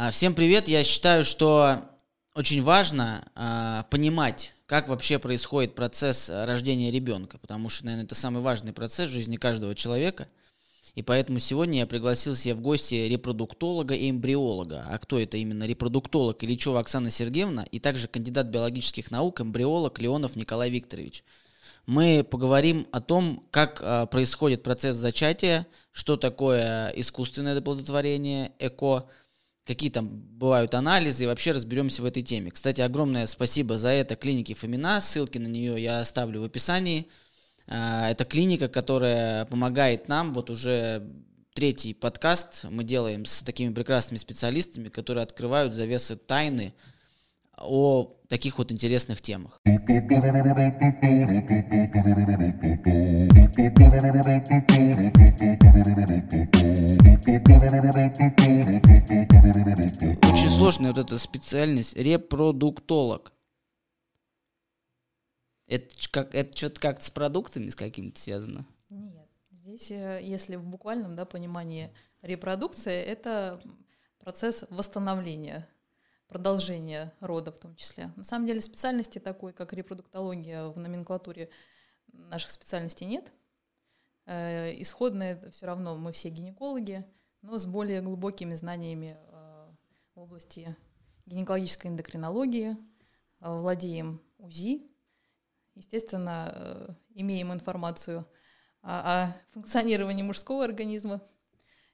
А, всем привет. Я считаю, что очень важно а, понимать, как вообще происходит процесс рождения ребенка, потому что, наверное, это самый важный процесс в жизни каждого человека. И поэтому сегодня я пригласил себе в гости репродуктолога и эмбриолога. А кто это именно? Репродуктолог Ильичева Оксана Сергеевна и также кандидат биологических наук, эмбриолог Леонов Николай Викторович. Мы поговорим о том, как а, происходит процесс зачатия, что такое искусственное оплодотворение, ЭКО, какие там бывают анализы, и вообще разберемся в этой теме. Кстати, огромное спасибо за это клинике Фомина, ссылки на нее я оставлю в описании. А, это клиника, которая помогает нам, вот уже третий подкаст мы делаем с такими прекрасными специалистами, которые открывают завесы тайны о таких вот интересных темах. Очень сложная вот эта специальность репродуктолог. Это, как, это что-то как-то с продуктами с какими-то связано? Нет. Здесь, э, если в буквальном да, понимании репродукция, это процесс восстановления, продолжения рода в том числе. На самом деле специальности такой, как репродуктология в номенклатуре наших специальностей нет. Э, исходные все равно мы все гинекологи, но с более глубокими знаниями э, в области гинекологической эндокринологии, владеем УЗИ, естественно, э, имеем информацию о, функционировании мужского организма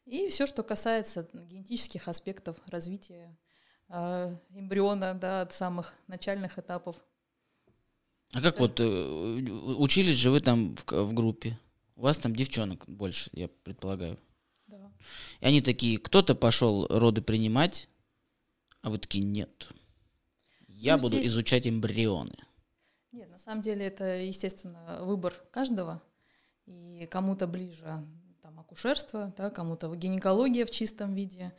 и все, что касается генетических аспектов развития э, эмбриона да, от самых начальных этапов. А как вот э, учились же вы там в, в группе? У вас там девчонок больше, я предполагаю. Да. И они такие, кто-то пошел роды принимать, а вы такие, нет. Я ну, буду здесь... изучать эмбрионы. Нет, на самом деле это, естественно, выбор каждого. И кому-то ближе там, акушерство, да, кому-то гинекология в чистом виде.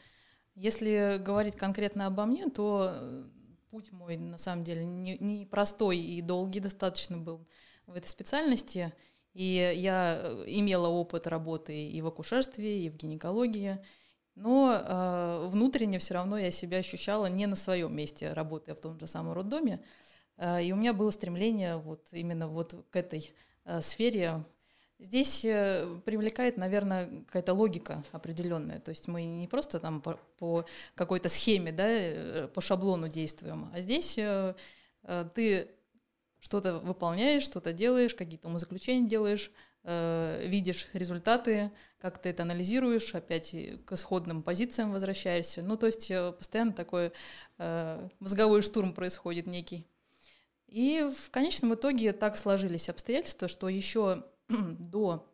Если говорить конкретно обо мне, то э, путь мой на самом деле не, не простой и долгий достаточно был в этой специальности. И я э, имела опыт работы и в акушерстве, и в гинекологии. Но э, внутренне все равно я себя ощущала не на своем месте, работая в том же самом роддоме. Э, и у меня было стремление вот именно вот к этой э, сфере. Здесь э, привлекает, наверное, какая-то логика определенная. То есть мы не просто там по, по какой-то схеме, да, по шаблону действуем, а здесь ты что-то выполняешь, что-то делаешь, какие-то умозаключения делаешь, видишь результаты, как ты это анализируешь, опять к исходным позициям возвращаешься. Ну, то есть постоянно такой мозговой штурм происходит некий. И в конечном итоге так сложились обстоятельства, что еще до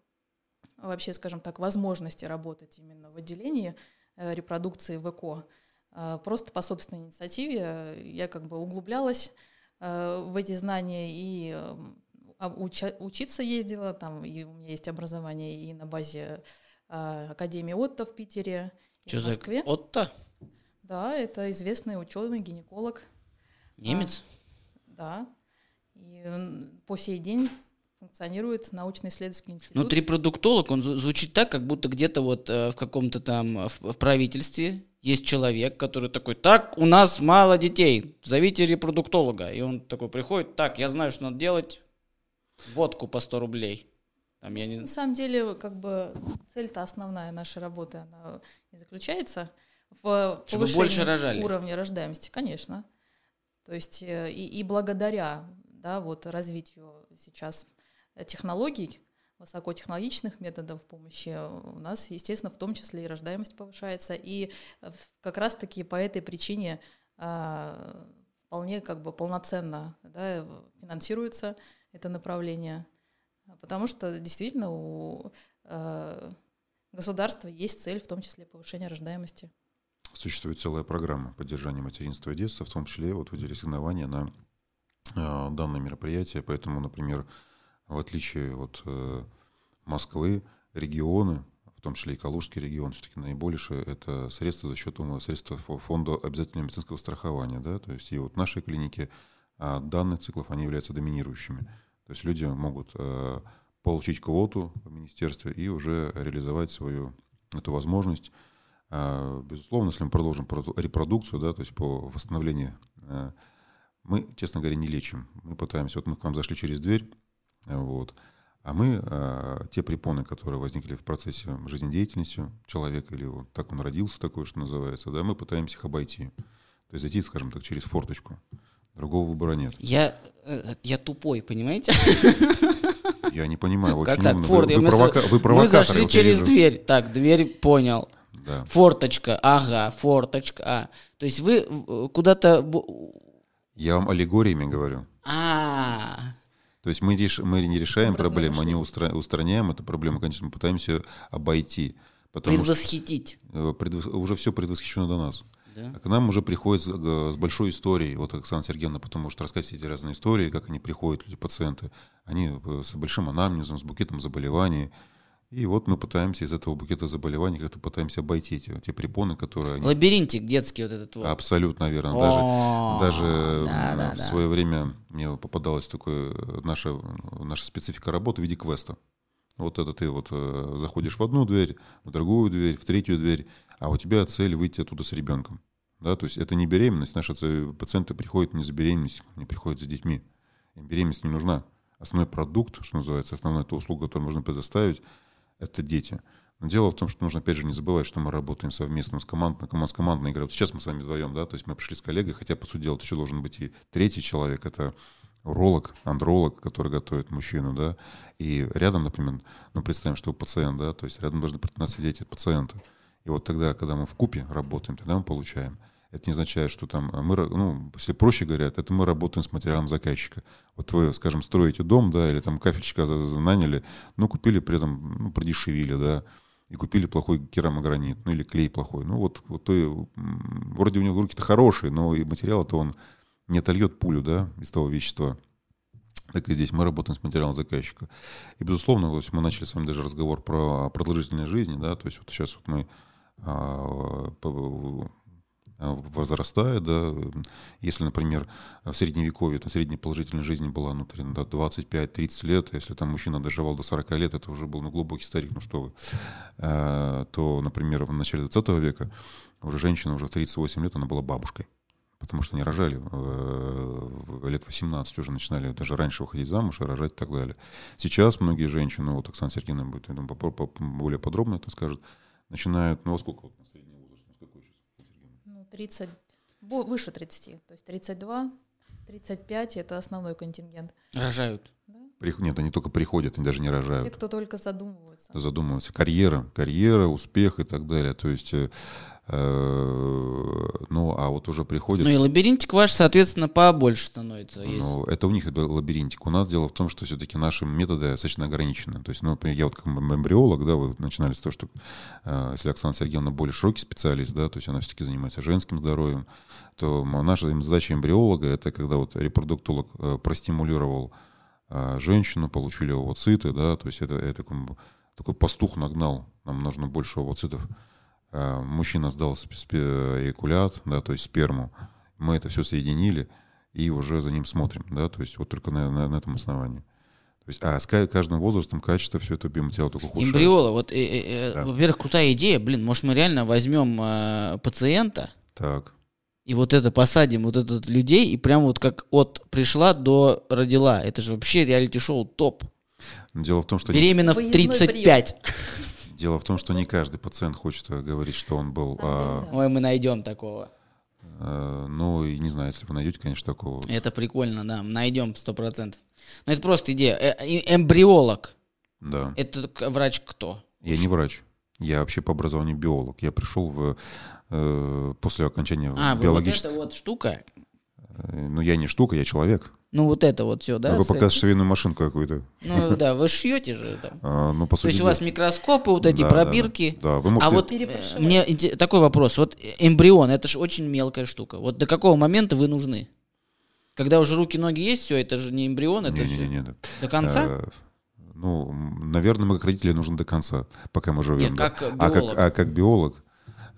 вообще, скажем так, возможности работать именно в отделении э, репродукции в ЭКО, э, просто по собственной инициативе я как бы углублялась э, в эти знания и а, учиться ездила, там и у меня есть образование и на базе Академии Отто в Питере, Что в Москве. За Отто? Да, это известный ученый, гинеколог. Немец? Да. И по сей день функционирует научно-исследовательский институт. Ну, репродуктолог, он звучит так, как будто где-то вот э, в каком-то там, в, в правительстве есть человек, который такой, так, у нас мало детей, зовите репродуктолога. И он такой приходит, так, я знаю, что надо делать, водку по 100 рублей. Там, я не... На самом деле, как бы цель-то основная нашей работы, она и заключается в Чтобы больше рожали. уровня рождаемости, конечно. То есть э, и, и благодаря да, вот развитию сейчас технологий, высокотехнологичных методов помощи у нас, естественно, в том числе и рождаемость повышается. И как раз-таки по этой причине а, вполне как бы полноценно да, финансируется это направление. Потому что действительно у а, государства есть цель, в том числе повышения рождаемости. Существует целая программа поддержания материнства и детства, в том числе вот в виде ассигнования на э, данное мероприятие. Поэтому, например, в отличие от э, Москвы, регионы, в том числе и Калужский регион, все-таки наибольшее это средства за счет средств фонда обязательного медицинского страхования. Да? То есть и вот наши клиники а данных циклов, они являются доминирующими. То есть люди могут э, получить квоту в министерстве и уже реализовать свою эту возможность А, безусловно, если мы продолжим репродукцию, да, то есть по восстановлению, мы, честно говоря, не лечим. Мы пытаемся, вот мы к вам зашли через дверь, вот, а мы а, те препоны, которые возникли в процессе жизнедеятельности человека, или вот так он родился, такое, что называется, да, мы пытаемся их обойти. То есть зайти, скажем так, через форточку. Другого выбора нет. Я, э, я тупой, понимаете? Я не понимаю. Очень как так, умно. Форд, вы, вы, провока... вы Мы зашли через вижу. дверь. Так, дверь понял. Да. Форточка, ага, форточка. А. То есть вы куда-то... Я вам аллегориями говорю. А, То есть мы, реш... мы не решаем проблему, мы не устра... устраняем эту проблему, конечно, мы пытаемся обойти. Предвосхитить. Что э, предвос... уже все предвосхищено до нас. Да. А к нам уже приходят с, с большой историей, вот Оксана Сергеевна потому что рассказать все эти разные истории, как они приходят, люди, пациенты, они э, с большим анамнезом, с букетом заболеваний, и вот мы пытаемся из этого букета заболеваний как-то пытаемся обойти эти, те препоны, которые... Они... Лабиринтик детский вот этот вот. Абсолютно верно. Даже, даже да, да, в да. свое время мне попадалась такая наша, наша специфика работы в виде квеста. Вот это ты вот э, заходишь в одну дверь, в другую дверь, в третью дверь, а у тебя цель выйти оттуда с ребенком. Да, то есть это не беременность. Наши пациенты приходят не за беременностью, они приходят за детьми. Им беременность не нужна. Основной продукт, что называется, основная та услуга, которую можно предоставить, это дети. Но дело в том, что нужно, опять же, не забывать, что мы работаем совместно с командой, команд, с командной игрой. Вот сейчас мы с вами вдвоем, да, то есть мы пришли с коллегой, хотя, по сути дела, еще должен быть и третий человек, это уролог, андролог, который готовит мужчину, да, и рядом, например, ну, представим, что пациент, да, то есть рядом должны при нас сидеть пациенты. И вот тогда, когда мы в купе работаем, тогда мы получаем. Это не означает, что там мы, ну, если проще говорят, это мы работаем с материалом заказчика. Вот вы, скажем, строите дом, да, или там кафельчика наняли, ну, купили при этом, ну, продешевили, да, и купили плохой керамогранит, ну, или клей плохой. Ну, вот, вот то, вроде у него руки-то хорошие, но и материал-то он не отольет пулю, да, из того вещества. Так и здесь мы работаем с материалом заказчика. И, безусловно, то есть мы начали с вами даже разговор про продолжительность жизни, да, то есть вот сейчас вот мы а, возрастает, да, если, например, в средневековье, то средняя продолжительность жизни была, ну, 25-30 лет, если там мужчина доживал до 40 лет, это уже был, ну, глубокий старик, ну, что вы, а, то, например, в начале 20 века уже женщина уже в 38 лет, она была бабушкой, потому что они рожали, э, лет 18 уже начинали даже раньше выходить замуж и рожать и так далее. Сейчас многие женщины, вот Оксана Сергеевна будет, я думаю, более подробно это скажет, начинают, ну, во сколько 30, выше 30, то есть 32, 35 это основной контингент. Рожают. Да? Нет, они только приходят, они даже не рожают. Те, кто только задумываются. Задумываются. Карьера, карьера, успех и так далее. То есть э, Э, ну, а вот уже приходит... Ну и лабиринтик ваш, соответственно, побольше становится. Ну, это у них это лабиринтик. У нас дело в том, что все-таки наши методы достаточно ограничены. То есть, ну, например, я вот как эмбриолог, да, вы начинали с того, что э, если Оксана Сергеевна более широкий специалист, да, то есть она все-таки занимается женским здоровьем, то наша задача эмбриолога — это когда вот репродуктолог э, простимулировал женщину, получили овоциты, да, то есть это, это такой, пастух нагнал, нам нужно больше овоцитов. Э, мужчина сдал эякулят, да, то есть сперму, мы это все соединили и уже за ним смотрим, да, то есть вот только на, на, на этом основании. То есть, а с каждым возрастом качество все это биоматериала только ухудшается. Эмбриола, вот, э, э, э, да. во-первых, крутая идея, блин, может мы реально возьмем э, пациента, так. И вот это посадим, вот этот людей, и прям вот как от пришла до родила, это же вообще реалити-шоу топ. Дело в том, что... Беременна в 35. Дело в том, что не каждый пациент хочет э, говорить, что он был... А, Ой, мы найдем такого. А, ну, и не знаю, если вы найдете, конечно, такого. Это прикольно, да, найдем сто процентов. Но это просто идея. Э, эмбриолог. Да. Это врач кто? Я не врач. Я вообще по образованию биолог. Я пришел в, э, после окончания а, биологического... А, вот эта вот штука? Э, ну, я не штука, я человек. Ну, вот это вот все, да? Вы показываете швейную машинку какую-то. Ну, да, вы шьете же там. А, ну, по сути, То есть у вас микроскопы, вот эти да, пробирки. Да, да. да, вы можете... А вот мне такой вопрос. Вот эмбрион, это же очень мелкая штука. Вот до какого момента вы нужны? Когда уже руки, ноги есть, все, это же не эмбрион, это не, все. Не, не, не, До конца? А, ну, наверное, мы как родители нужны до конца, пока мы живем. Нет, да. как а, как, а как биолог,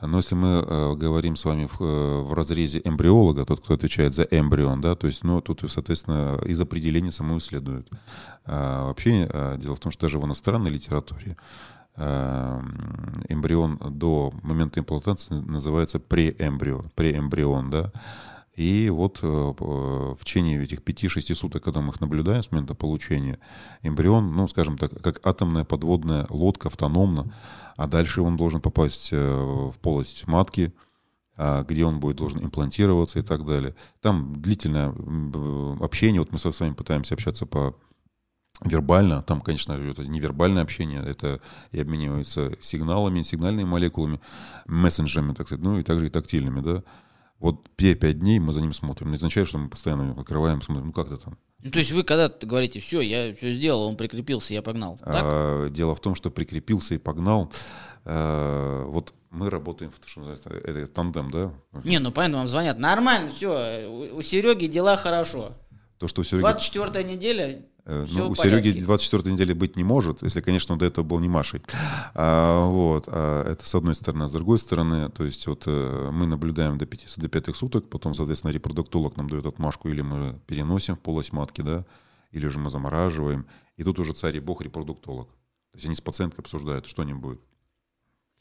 но если мы э, говорим с вами в, э, в разрезе эмбриолога, тот, кто отвечает за эмбрион, да, то есть, ну, тут, соответственно, из определения самому следует. А, вообще, а, дело в том, что даже в иностранной литературе э, эмбрион до момента имплантации называется преэмбрио, преэмбрион, да. И вот э, в течение этих 5-6 суток, когда мы их наблюдаем с момента получения, эмбрион, ну, скажем так, как атомная подводная лодка автономно, а дальше он должен попасть в полость матки, а, где он будет должен имплантироваться и так далее. Там длительное общение, вот мы с вами пытаемся общаться по вербально, там, конечно это невербальное общение, это и обмениваются сигналами, сигнальными молекулами, мессенджерами, так сказать, ну и также и тактильными, да. Вот 5 дней мы за ним смотрим. Не означает, что мы постоянно открываем, смотрим, ну как то там. Ну, то есть вы когда говорите, все, я все сделал, он прикрепился, я погнал. Так? А, дело в том, что прикрепился и погнал. А, вот мы работаем, что называется, это тандем, да? Не, ну понятно, вам звонят. Нормально, все, у, у Сереги дела хорошо. То, что у Сереги... 24 неделя, Э, ну, у Сереги 24 недели быть не может, если, конечно, он до этого был не Машей. А, вот, а, это с одной стороны. А с другой стороны, то есть вот э, мы наблюдаем до 5, до 5 суток, потом, соответственно, репродуктолог нам дает отмашку, или мы переносим в полость матки, да, или же мы замораживаем. И тут уже царь и бог репродуктолог. То есть они с пациенткой обсуждают, что не будет.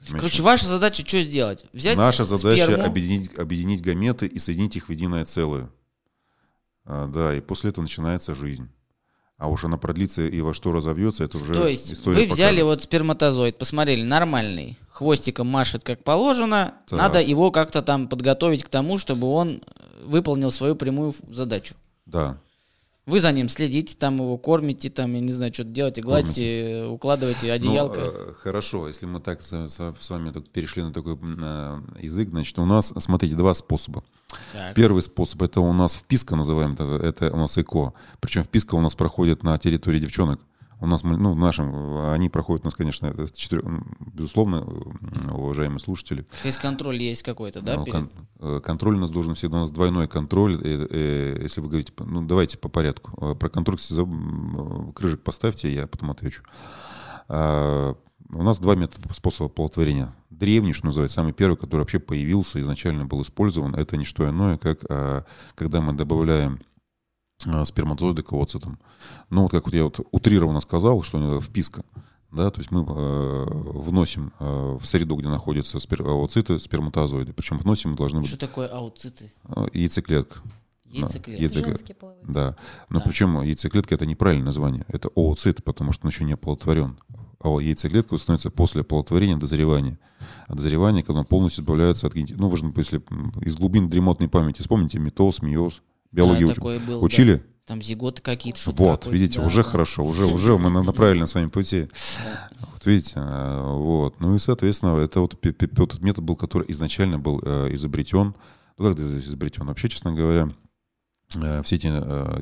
Короче, ваша задача что сделать? Взять Наша задача сперму... объединить, объединить гаметы и соединить их в единое целое. А, да, и после этого начинается жизнь а уж она продлится и во что разовьется, это уже То есть история вы взяли покажет. вот сперматозоид, посмотрели, нормальный, хвостиком машет как положено, так. надо его как-то там подготовить к тому, чтобы он выполнил свою прямую задачу. Да. Вы за ним следите, там его кормите, там, я не знаю, что-то делаете, гладите, укладываете ну, одеялко. Ну, хорошо, если мы так с, вами перешли на такой э, язык, значит, у нас, смотрите, два способа. Так. Первый способ, это у нас вписка называем, это, это у нас ЭКО. Причем вписка у нас проходит на территории девчонок. У нас, ну, нашим, они проходят у нас, конечно, четыре, безусловно, уважаемые слушатели. То есть контроль есть какой-то, да? Кон, э, контроль у нас должен всегда, у нас двойной контроль. И, и, если вы говорите, ну, давайте по порядку. Э, про контроль, крыжик поставьте, я потом отвечу. А, у нас два метода, способа оплодотворения. Древний, что называется, самый первый, который вообще появился, изначально был использован, это не что иное, как а, когда мы добавляем Э, сперматозоиды к овоцитам. Ну, вот как вот я вот утрированно сказал, что у него вписка, да, то есть мы э, вносим э, в среду, где находятся спер, овоциты, сперматозоиды, причем вносим мы должны быть... Что такое ауциты? Э, яйцеклетка. Яйцеклетка. яйцеклетка. Да. Но да. причем яйцеклетка это неправильное название. Это ooцит, потому что он еще не оплодотворен. А яйцеклетка становится после оплодотворения дозревания. А дозревание, когда он полностью избавляется от... Ну, важно, если из глубин дремотной памяти, вспомните митоз, миоз, Биологию да, уч... был, учили? Да. Там зиготы какие-то, что-то Вот, видите, да, уже да. хорошо, уже, уже мы на, правильном с вами пути. Вот видите, э, вот. Ну и, соответственно, это вот тот метод был, который изначально был э, изобретен. Ну, как изобретен? Вообще, честно говоря, э, все эти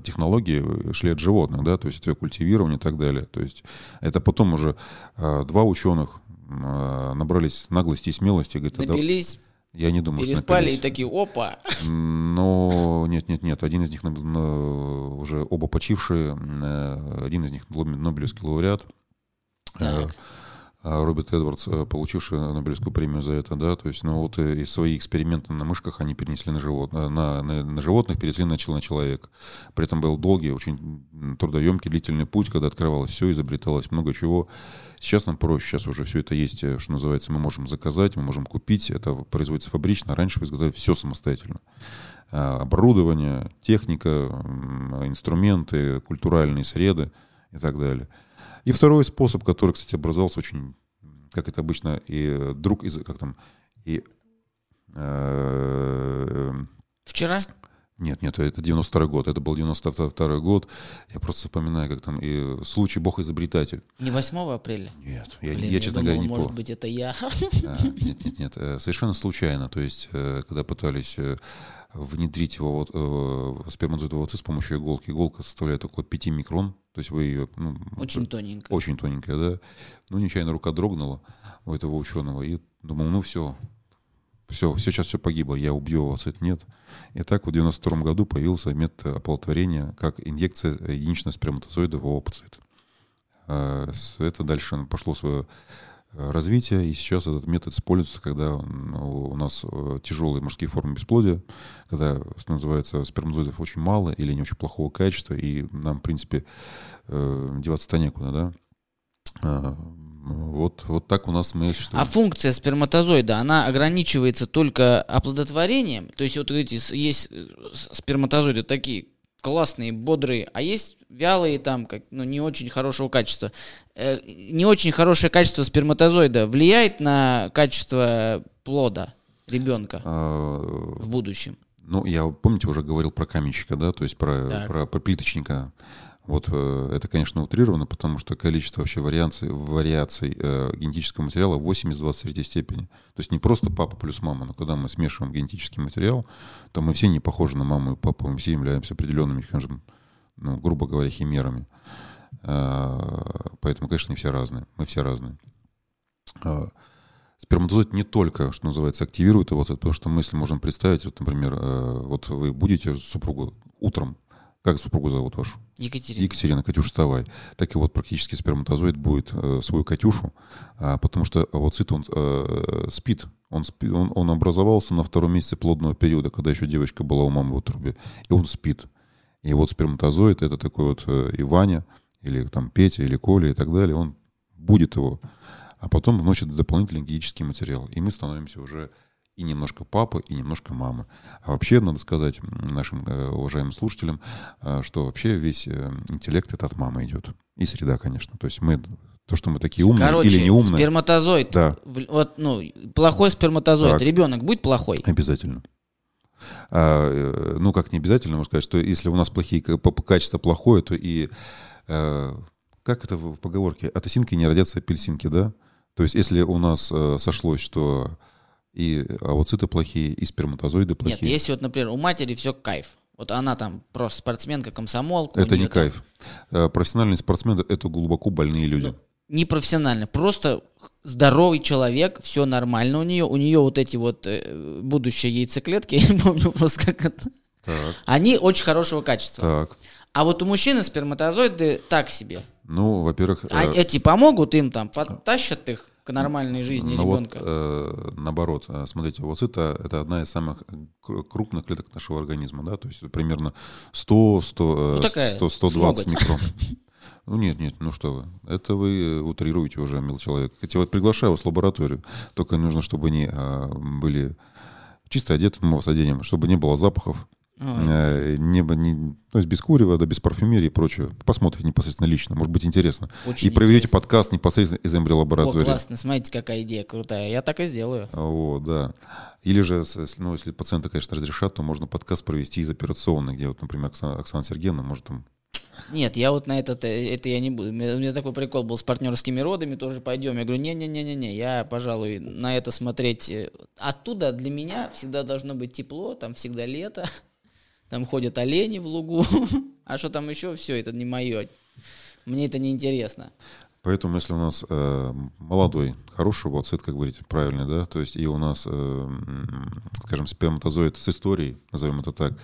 технологии шли от животных, да, то есть это культивирование и так далее. То есть это потом уже два ученых набрались наглости и смелости. Говорят, Набились я не думаю, Переспали что и такие, опа! Но нет, нет, нет. Один из них уже оба почившие. Э, один из них Нобелевский лауреат. Э, так. А Роберт Эдвардс, э, получивший Нобелевскую премию за это, да, то есть, ну вот и свои эксперименты на мышках они перенесли на, живот, на, на, на животных, перенесли на, человека. При этом был долгий, очень трудоемкий, длительный путь, когда открывалось все, изобреталось много чего. Сейчас нам проще, сейчас уже все это есть, э, что называется, мы можем заказать, мы можем купить, это производится фабрично, раньше вы изготовили все самостоятельно. Оборудование, техника, инструменты, культуральные среды и так далее. И второй способ, который, кстати, образовался очень, как это обычно, и друг из, как там, и... Э, Вчера? Нет, нет, это 92 год, это был 92 год. Я просто вспоминаю, как там и случай бог-изобретатель. Не 8 апреля? Нет, я, Блин, я честно думал, говоря, не может быть, это я. А, нет, нет, нет, э, совершенно случайно. То есть, э, когда пытались внедрить его вот, э, сперматозоид с помощью иголки. Иголка составляет около 5 микрон. То есть вы ее... Ну, очень тоненькая. Очень тоненькая, да. Ну, нечаянно рука дрогнула у этого ученого. И думал, ну все, все, сейчас все погибло, я убью вас, это нет. И так в 92 году появился метод оплодотворения как инъекция единичного сперматозоида в овоцит. А, это дальше пошло свое развития, и сейчас этот метод используется, когда у нас э, тяжелые мужские формы бесплодия, когда, что называется, сперматозоидов очень мало или не очень плохого качества, и нам, в принципе, э, деваться-то некуда, да. Вот, вот так у нас мы А функция сперматозоида, она ограничивается только оплодотворением? То есть вот эти есть э, сперматозоиды такие классные, бодрые, а есть вялые там, как, ну, не очень хорошего качества. Э, не очень хорошее качество сперматозоида влияет на качество плода ребенка а, в будущем? Ну, я, помните, уже говорил про каменщика, да, то есть про, про, про плиточника. Вот э, это, конечно, утрировано, потому что количество вообще вариаций, вариаций э, генетического материала 8 из 23 степени. То есть не просто папа плюс мама, но когда мы смешиваем генетический материал, то мы все не похожи на маму и папу, мы все являемся определенными, скажем, ну, грубо говоря, химерами. Э, поэтому, конечно, не все разные. Мы все разные. Э, сперматозоид не только, что называется, активирует его, потому что мы, если можем представить, вот, например, э, вот вы будете супругу утром как супругу зовут вашу? Екатерина. Екатерина, Катюша, вставай. Так и вот практически сперматозоид будет э, свою Катюшу, а, потому что овоцит, он э, спит. Он, спи, он, он образовался на втором месяце плодного периода, когда еще девочка была у мамы в утробе, и он спит. И вот сперматозоид, это такой вот э, и Ваня, или там Петя, или Коля и так далее, он будет его, а потом вносит дополнительный генетический материал. И мы становимся уже и немножко папы, и немножко мамы. А вообще, надо сказать нашим э, уважаемым слушателям, э, что вообще весь э, интеллект это от мамы идет. И среда, конечно. То есть мы то, что мы такие умные Короче, или не умные. Сперматозоид. Да. Вот, ну, плохой сперматозоид. Так. Ребенок будет плохой? Обязательно. А, ну, как не обязательно, можно сказать, что если у нас плохие качество плохое, то и как это в поговорке? От осинки не родятся апельсинки, да? То есть, если у нас сошлось, что и овоциты плохие, и сперматозоиды плохие. Нет, если вот, например, у матери все кайф. Вот она там просто спортсменка, комсомолка. Это не там... кайф. Э, профессиональный спортсмен — это глубоко больные люди. Ну, не профессионально, просто здоровый человек, все нормально у нее. У нее вот эти вот э, будущие яйцеклетки, я не помню просто как это. Так. Они очень хорошего качества. Так. А вот у мужчины сперматозоиды так себе. Ну, во-первых... А э... эти помогут им там, подтащат их к нормальной жизни Но ну ребенка. Вот, э, наоборот, э, смотрите, вот это, одна из самых крупных клеток нашего организма, да, то есть примерно 100, 100, ну, 100 120 микрон. Ну нет, нет, ну что вы, это вы утрируете уже, мил человек. Хотя вот приглашаю вас в лабораторию, только нужно, чтобы они а, были чисто одеты, ну, с оденем, чтобы не было запахов, Э, не, не, то есть без курева, да, без парфюмерии и прочее. Посмотрите непосредственно лично, может быть интересно. Очень и проведете интересно. подкаст непосредственно из эмбриолаборатории. О, классно, смотрите, какая идея крутая. Я так и сделаю. О, да. Или же, ну, если пациенты, конечно, разрешат, то можно подкаст провести из операционной, где вот, например, Оксана, Оксана Сергеевна может там нет, я вот на этот, э, это я не буду. У меня такой прикол был с партнерскими родами, тоже пойдем. Я говорю, не-не-не-не, я, пожалуй, на это смотреть. Э, оттуда для меня всегда должно быть тепло, там всегда лето там ходят олени в лугу, а что там еще, все, это не мое. Мне это не интересно. Поэтому, если у нас э, молодой, хороший бауцит, как говорите, правильно, да, то есть и у нас, э, скажем, сперматозоид с историей, назовем это так,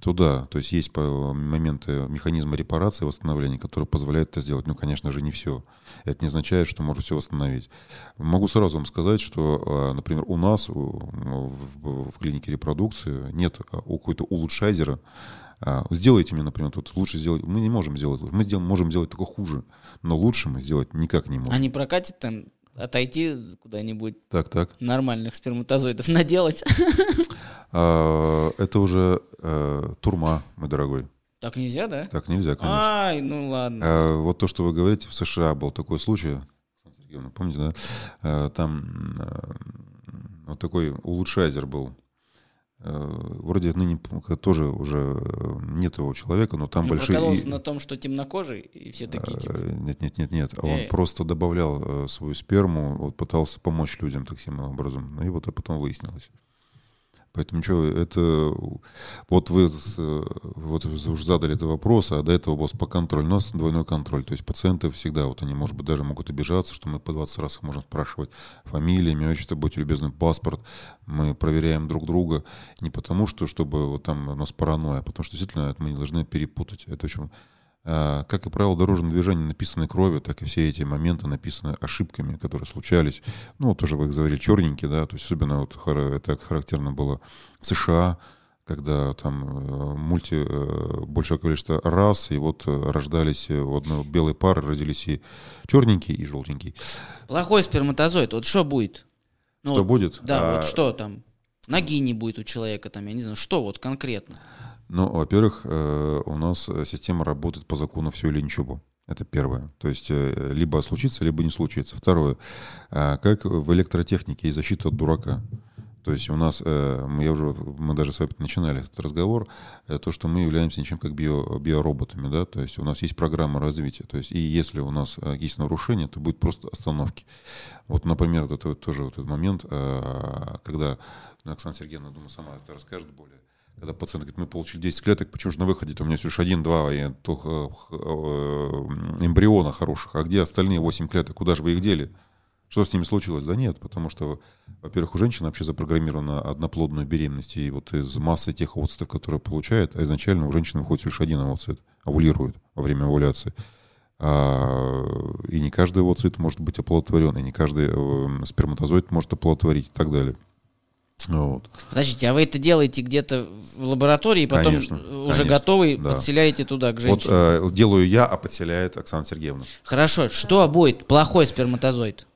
то да, то есть есть моменты механизма репарации, восстановления, которые позволяют это сделать. Ну, конечно же, не все. Это не означает, что можно все восстановить. Могу сразу вам сказать, что, э, например, у нас в, в, клинике репродукции нет а, у какой-то улучшайзера, сделайте мне, например, тут лучше сделать. Мы не можем сделать лучше. Мы сделаем, можем сделать только хуже. Но лучше мы сделать никак не можем. А не прокатит там отойти куда-нибудь? Так, так. Нормальных сперматозоидов наделать? А, это уже э, турма, мой дорогой. Так нельзя, да? Так нельзя, конечно. Ай, ну ладно. А, вот то, что вы говорите, в США был такой случай, помните, да? Там вот такой улучшайзер был вроде ныне тоже уже э, нет его человека, но там он большие... прокололся на том, что темнокожий, и все такие типа... Нет, нет, нет, нет. Он Эй. просто добавлял свою сперму, вот пытался помочь людям таким образом. Ну и вот это потом выяснилось. Поэтому что, это вот вы вот уже задали этот вопрос, а до этого был по контролю. У нас двойной контроль. То есть пациенты всегда, вот они, может быть, даже могут обижаться, что мы по 20 раз их можем спрашивать фамилия, имя, отчество, будьте любезны, паспорт. Мы проверяем друг друга не потому, что чтобы вот там у нас паранойя, а потому что действительно мы не должны перепутать. Это очень как и правило дорожного движения написаны кровью, так и все эти моменты написаны ошибками, которые случались. Ну, тоже вы говорили, черненькие, да, то есть особенно вот это характерно было в США, когда там э, мульти, э, большее количество рас, и вот э, рождались у одной белой пары, родились и черненькие, и желтенькие. Плохой сперматозоид, вот что будет? Ну, что вот, будет? Да, а... вот что там? Ноги не будет у человека, там, я не знаю, что вот конкретно? Ну, во-первых, у нас система работает по закону все или ничего. Это первое. То есть либо случится, либо не случится. Второе. Как в электротехнике и защита от дурака. То есть у нас, э, мы, я уже, мы даже с вами начинали этот разговор, э, то, что мы являемся ничем как био, биороботами, да, то есть у нас есть программа развития, то есть и если у нас э, есть нарушения, то будет просто остановки. Вот, например, это тоже вот этот момент, когда Оксана Сергеевна, думаю, сама это расскажет более, когда пациент говорит, мы получили 10 клеток, почему же на выходе у меня всего лишь один-два эмбриона хороших, а где остальные 8 клеток, куда же вы их дели? Что с ними случилось? Да нет, потому что, во-первых, у женщины вообще запрограммирована одноплодная беременность, и вот из массы тех овоцитов, которые получает, а изначально у женщины выходит лишь один овоцит, овулирует во время овуляции. А, и не каждый овоцит может быть оплодотворен, и не каждый э, сперматозоид может оплодотворить и так далее. Вот. Подождите, а вы это делаете где-то в лаборатории, и потом конечно, уже конечно, готовый да. подселяете туда к женщине? Вот э, делаю я, а подселяет Оксана Сергеевна. Хорошо, что будет плохой сперматозоид?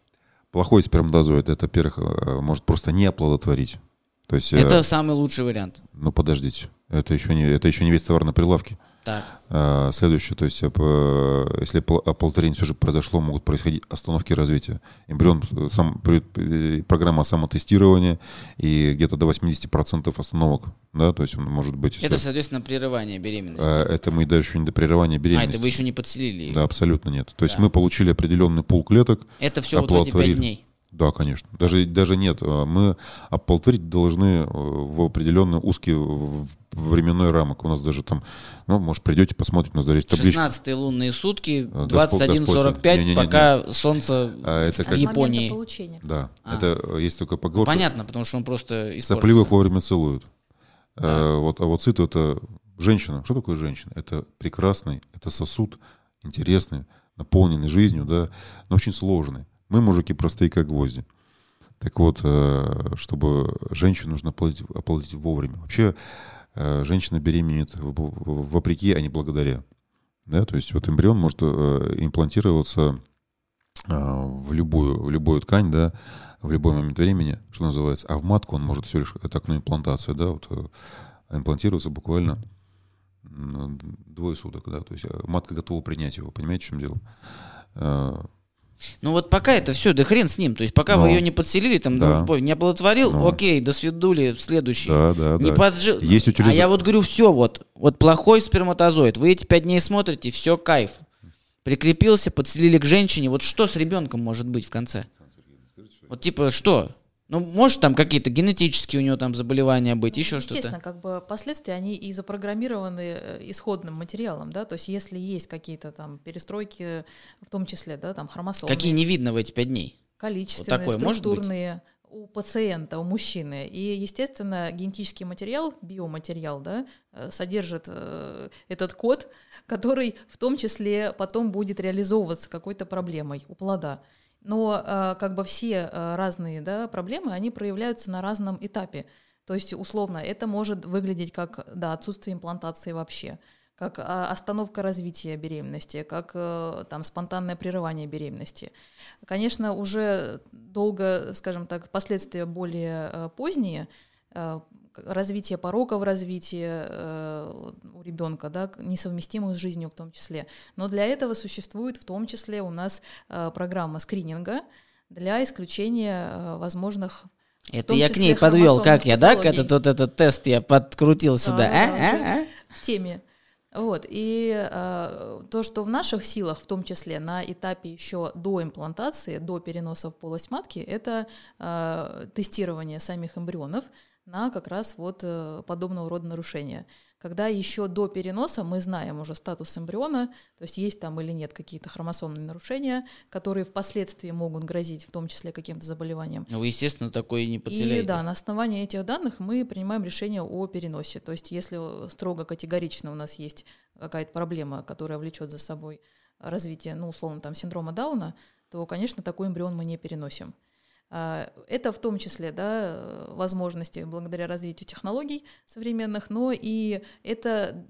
Плохой сперматозоид, это, во-первых, э, может просто не оплодотворить. То есть, это э, самый лучший вариант. Ну, подождите. Это еще не, это еще не весь товар на прилавке. Так. А, следующее, то есть, если оплодотворение все же произошло, могут происходить остановки развития. Эмбрион, э, сам, программа самотестирования и где-то до 80% остановок, да, то есть он может быть... Если... Это, соответственно, прерывание беременности. А, это мы даже еще не до прерывания беременности. А, это вы еще не подселили? Да, абсолютно нет. То есть да. мы получили определенный пул клеток. Это все вот эти 5 дней? Да, конечно. Даже, даже нет. А, мы оплодотворить должны э, в определенный узкий временной рамок. У нас даже там, ну, может, придете, посмотрите, у нас даже есть табличка. 16 лунные сутки, 21.45, пока не. солнце а, это как... в Японии. Да, а. это э, есть только поговорка. Понятно, потому что он просто испортится. Сопливых вовремя целуют. Да. А, вот, а вот цит это женщина. Что такое женщина? Это прекрасный, это сосуд, интересный, наполненный жизнью, да, но очень сложный. Мы, мужики, простые как гвозди. Так вот, э, чтобы женщину нужно оплатить, оплатить вовремя. Вообще, э, женщина беременеет вопреки, а не благодаря. Да, то есть вот эмбрион может э, имплантироваться в любую, в любую ткань, да, в любой момент времени, что называется, а в матку он может всего лишь, это окно имплантация, да, вот имплантируется буквально двое суток, да, то есть матка готова принять его, понимаете, в чем дело? Ну вот пока это все, да хрен с ним. То есть пока Но. вы ее не подселили, там, да. не оплодотворил, Но. окей, до свидули следующий. Да, да, не да. Поджил. Есть утилиза... А я вот говорю, все, вот, вот плохой сперматозоид. Вы эти пять дней смотрите, все, кайф. Прикрепился, подселили к женщине. Вот что с ребенком может быть в конце? Вот типа что? Ну, может, там какие-то генетические у него там заболевания быть, ну, еще что-то. Естественно, как бы последствия, они и запрограммированы э, исходным материалом, да, то есть если есть какие-то там перестройки, в том числе, да, там хромосомы. Какие не видно в эти пять дней? Количественные, вот такое структурные, у пациента, у мужчины. И, естественно, генетический материал, биоматериал, да, э, содержит э, этот код, который в том числе потом будет реализовываться какой-то проблемой у плода. Но э, как бы все э, разные да, проблемы, они проявляются на разном этапе. То есть, условно, это может выглядеть как да, отсутствие имплантации вообще, как а, остановка развития беременности, как э, там, спонтанное прерывание беременности. Конечно, уже долго, скажем так, последствия более поздние, развитие пороков развития э, у ребенка, да, несовместимых с жизнью в том числе. Но для этого существует в том числе у нас э, программа скрининга для исключения э, возможных это я к ней подвел, как я, да? Этот вот этот тест я подкрутил сюда. А, а, а? В теме. Вот, и э, то, что в наших силах, в том числе на этапе еще до имплантации, до переноса в полость матки, это э, тестирование самих эмбрионов, на как раз вот э, подобного рода нарушения. Когда еще до переноса мы знаем уже статус эмбриона, то есть есть там или нет какие-то хромосомные нарушения, которые впоследствии могут грозить в том числе каким-то заболеванием. Ну, вы, естественно, такое не подселяете. И да, на основании этих данных мы принимаем решение о переносе. То есть если строго категорично у нас есть какая-то проблема, которая влечет за собой развитие, ну, условно, там, синдрома Дауна, то, конечно, такой эмбрион мы не переносим. А, это в том числе да, возможности благодаря развитию технологий современных, но и это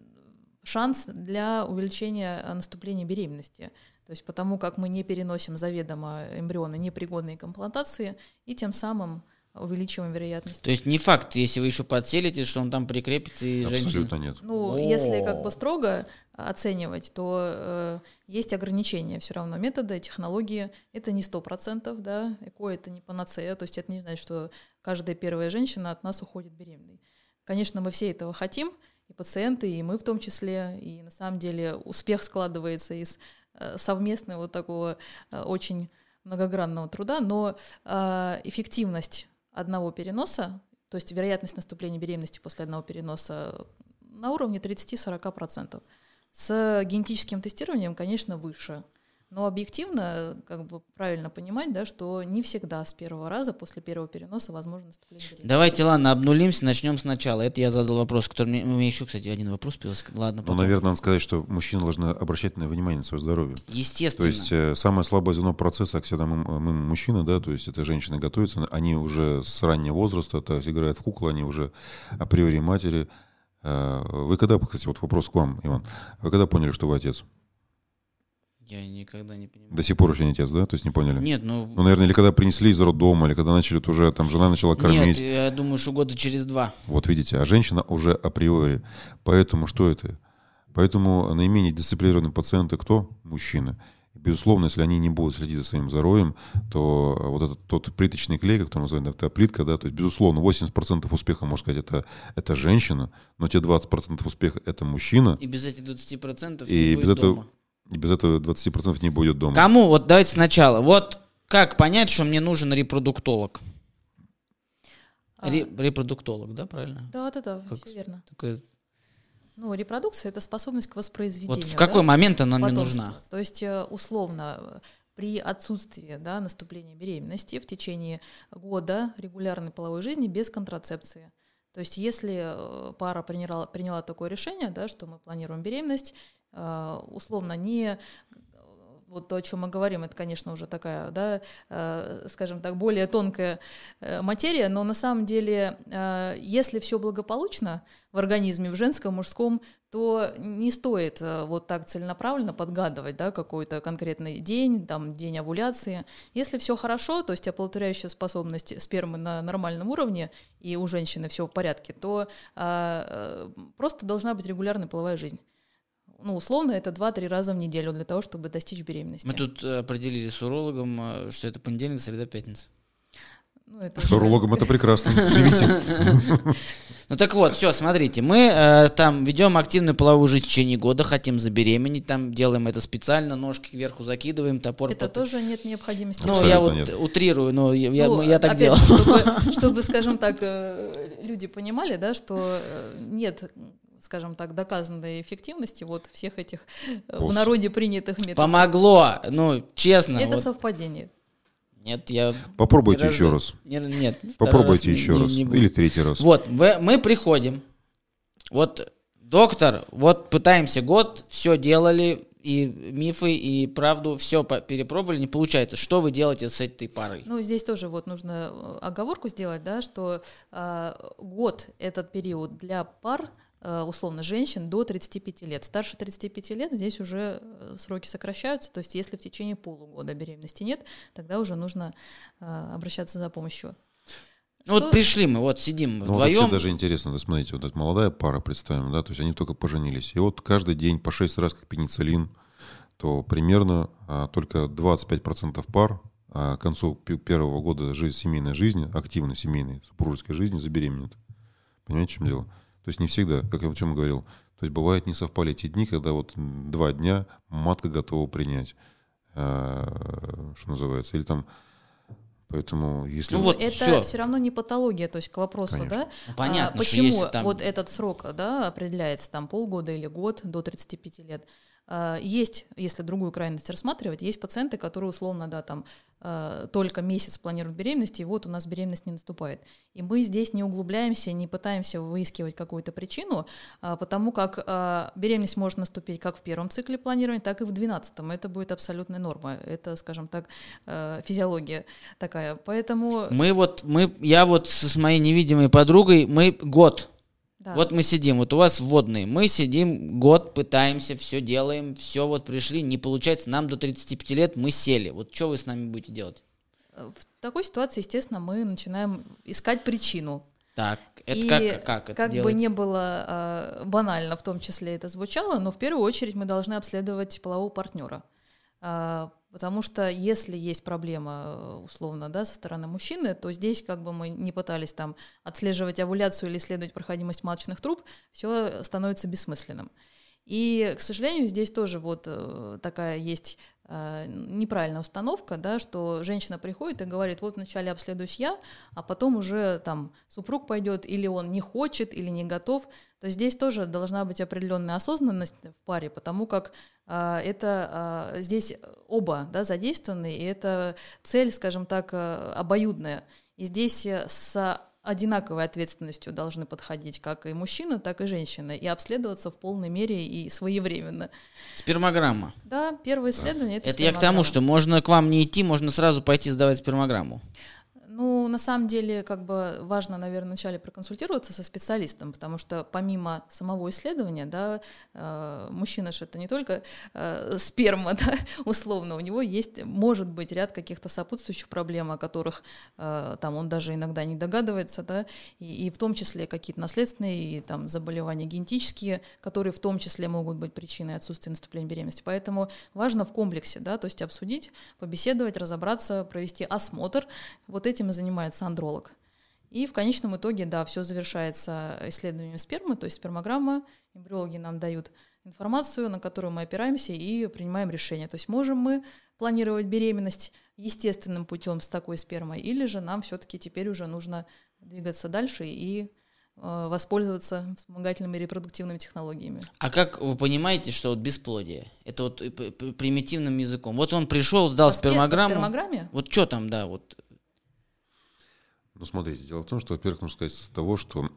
шанс для увеличения наступления беременности. То есть потому как мы не переносим заведомо эмбрионы непригодные к имплантации, и тем самым увеличиваем вероятность. То есть не факт, если вы еще подселите, что он там прикрепится и Абсолютно женщина... нет. Ну, О. если как бы строго оценивать, то э, есть ограничения все равно. Методы, технологии — это не сто процентов, да, ЭКО — это не панацея, то есть это не значит, что каждая первая женщина от нас уходит беременной. Конечно, мы все этого хотим, и пациенты, и мы в том числе, и на самом деле успех складывается из э, совместного вот такого э, очень многогранного труда, но э, эффективность одного переноса, то есть вероятность наступления беременности после одного переноса на уровне 30-40%. С генетическим тестированием, конечно, выше. Но объективно, как бы правильно понимать, да, что не всегда с первого раза после первого переноса возможно наступление беременности. Давайте, ладно, обнулимся, начнем сначала. Это я задал вопрос, который мне, у меня еще, кстати, один вопрос появился. Ладно, Ну, потом. наверное, надо сказать, что мужчины должны обращать на внимание на свое здоровье. Естественно. То есть э, самое слабое звено процесса, как всегда мы, мы мужчины, да, то есть это женщины готовятся, они уже с раннего возраста, то есть играют в куклы, они уже априори матери. Э, Вы когда, кстати, вот вопрос к вам, Иван, вы когда поняли, что вы отец? Я никогда не понимаю. До сих пор еще не отец, да? То есть не поняли? Нет, ну... Ну, наверное, или когда принесли из роддома, или когда начали уже, там, жена начала Нет, кормить. я думаю, что года через два. Вот видите, а женщина уже априори. Поэтому что это? Поэтому наименее дисциплинированные пациенты кто? Мужчины. Безусловно, если они не будут следить за своим здоровьем, то вот этот тот плиточный клей, который называют, это плитка, да, то есть, безусловно, 80% успеха, можно сказать, это, это женщина, но те 20% успеха это мужчина, И без этих 20% и без этого, дома. И без этого 20% не будет дома. Кому? Вот давайте сначала. Вот как понять, что мне нужен репродуктолог? А, Ре- репродуктолог, да, правильно? Да, да, да, Как все верно. Такое- Ну, репродукция — это способность к воспроизведению. Вот в да, какой момент она мне нужна? То есть, э, условно, при отсутствии да, наступления беременности в течение года регулярной половой жизни без контрацепции. То есть, если э, пара приняла, приняла такое решение, да, что мы планируем беременность, э, условно, не вот то, о чем мы говорим, это, конечно, уже такая, да, э, скажем так, более тонкая э, материя, но на самом деле, э, если все благополучно в организме, в женском, мужском, то не стоит вот так целенаправленно подгадывать, да, какой-то конкретный день, там, день овуляции. Если все хорошо, то есть оплодотворяющая способность спермы на нормальном уровне, и у женщины все в порядке, то просто должна быть регулярная половая жизнь. Ну, условно, это 2-3 раза в неделю для того, чтобы достичь беременности. Мы тут э, определили с урологом, э, что это понедельник, среда, пятница. Ну, это С урологом это прекрасно. Живите. Ну так вот, все, смотрите, мы э, там ведем активную половую жизнь в течение года, хотим забеременеть, там делаем это специально, ножки кверху закидываем, топор. Это под- тоже нет необходимости. Ну, Абсолютно я вот нет. утрирую, но я, я- Ну, я так опять делал. чтобы, чтобы, скажем так, э, люди понимали, да, что э, нет, скажем так, доказанной эффективности вот всех этих э, в народе принятых методов. Помогло, ну, честно. Это вот. совпадение. Нет, я... Попробуйте ни разу- еще раз. не- Нет, второй Попробуйте раз не- еще не- раз. не буду. Или третий раз. Вот, в- мы приходим. Вот, доктор, вот пытаемся год, все делали, и мифы, и правду, все перепробовали, не получается. Что вы делаете с этой парой? Ну, здесь тоже вот нужно э, оговорку сделать, да, что э, год этот период для пар, условно, женщин до 35 лет. Старше 35 лет здесь уже э, сроки сокращаются, то есть если в течение полугода беременности нет, тогда уже нужно э, обращаться за помощью. Ну, вот Что- пришли мы, вот сидим Ну, вот вдвоем. вообще даже интересно, да, смотрите, вот эта молодая пара, представим, да, то есть они только поженились. И вот каждый день по 6 раз как пенициллин, то примерно а, только 25% пар а, к концу пе- первого года жизни, семейной жизни, активной семейной супружеской жизни забеременеют. Понимаете, в чем дело? То есть не всегда, как я о чем говорил. То есть бывает не совпали те дни, когда вот два дня матка готова принять, а, что называется, или там, поэтому если... Ну вот, это всё. все равно не патология, то есть к вопросу, Конечно. да? Ну, понятно, А что почему если там- вот этот срок, да, определяется там полгода или год до 35 лет? Э, есть, если другую крайность рассматривать, есть пациенты, которые условно, да, там э, только месяц планируют беременность, и вот у нас беременность не наступает. И мы здесь не углубляемся, не пытаемся выискивать какую-то причину, э, потому как беременность может наступить как в первом цикле планирования, так и в двенадцатом. Это будет абсолютная норма. Это, скажем так, физиология такая. Поэтому... Мы вот, мы, я вот с моей невидимой подругой, мы год да. Вот мы сидим, вот у вас вводные, мы сидим год, пытаемся, все делаем, все вот пришли, не получается, нам до 35 лет мы сели. Вот что вы с нами будете делать? В такой ситуации, естественно, мы начинаем искать причину. Так, это И как, как это как делается? бы не было э, банально, в том числе это звучало, но в первую очередь мы должны обследовать полового партнера. Э, Потому что если есть проблема, э, условно, да, со стороны мужчины, то здесь как бы мы не пытались там отслеживать овуляцию или исследовать проходимость маточных труб, все становится бессмысленным. И, к сожалению, здесь тоже вот э, такая есть э, неправильная установка, да, что женщина приходит и говорит, вот вначале обследуюсь я, а потом уже там супруг пойдет, или он не хочет, или не готов. То здесь тоже должна быть определенная осознанность в паре, потому как э, это э, здесь оба да, задействованы, и это цель, скажем так, э, обоюдная. И здесь с одинаковой ответственностью должны подходить как и мужчина, так и женщина, и обследоваться в полной мере и своевременно. Спермограмма. Да, первое исследование это Это я к тому, что можно к вам не идти, можно сразу пойти сдавать спермограмму. Ну, на самом деле, как бы важно, наверное, вначале проконсультироваться со специалистом, потому что помимо самого исследования, да, э, мужчина же это не только э, сперма, да, условно, у него есть, может быть, ряд каких-то сопутствующих проблем, о которых э, там он даже иногда не догадывается, да, и, и в том числе какие-то наследственные и, там заболевания генетические, которые в том числе могут быть причиной отсутствия наступления беременности. Поэтому важно в комплексе, да, то есть обсудить, побеседовать, разобраться, провести осмотр. Вот этим этим и занимается андролог. И в конечном итоге, да, все завершается исследованием спермы, то есть спермограмма, эмбриологи нам дают информацию, на которую мы опираемся и принимаем решение. То есть можем мы планировать беременность естественным путем с такой спермой, или же нам все-таки теперь уже нужно двигаться дальше и э, воспользоваться вспомогательными репродуктивными технологиями. А как вы понимаете, что вот бесплодие? Это вот примитивным языком. Вот он пришел, сдал по спермограмму. По спермограмме? Вот что там, да, вот ну, смотрите, дело в том, что, во-первых, нужно сказать с того, что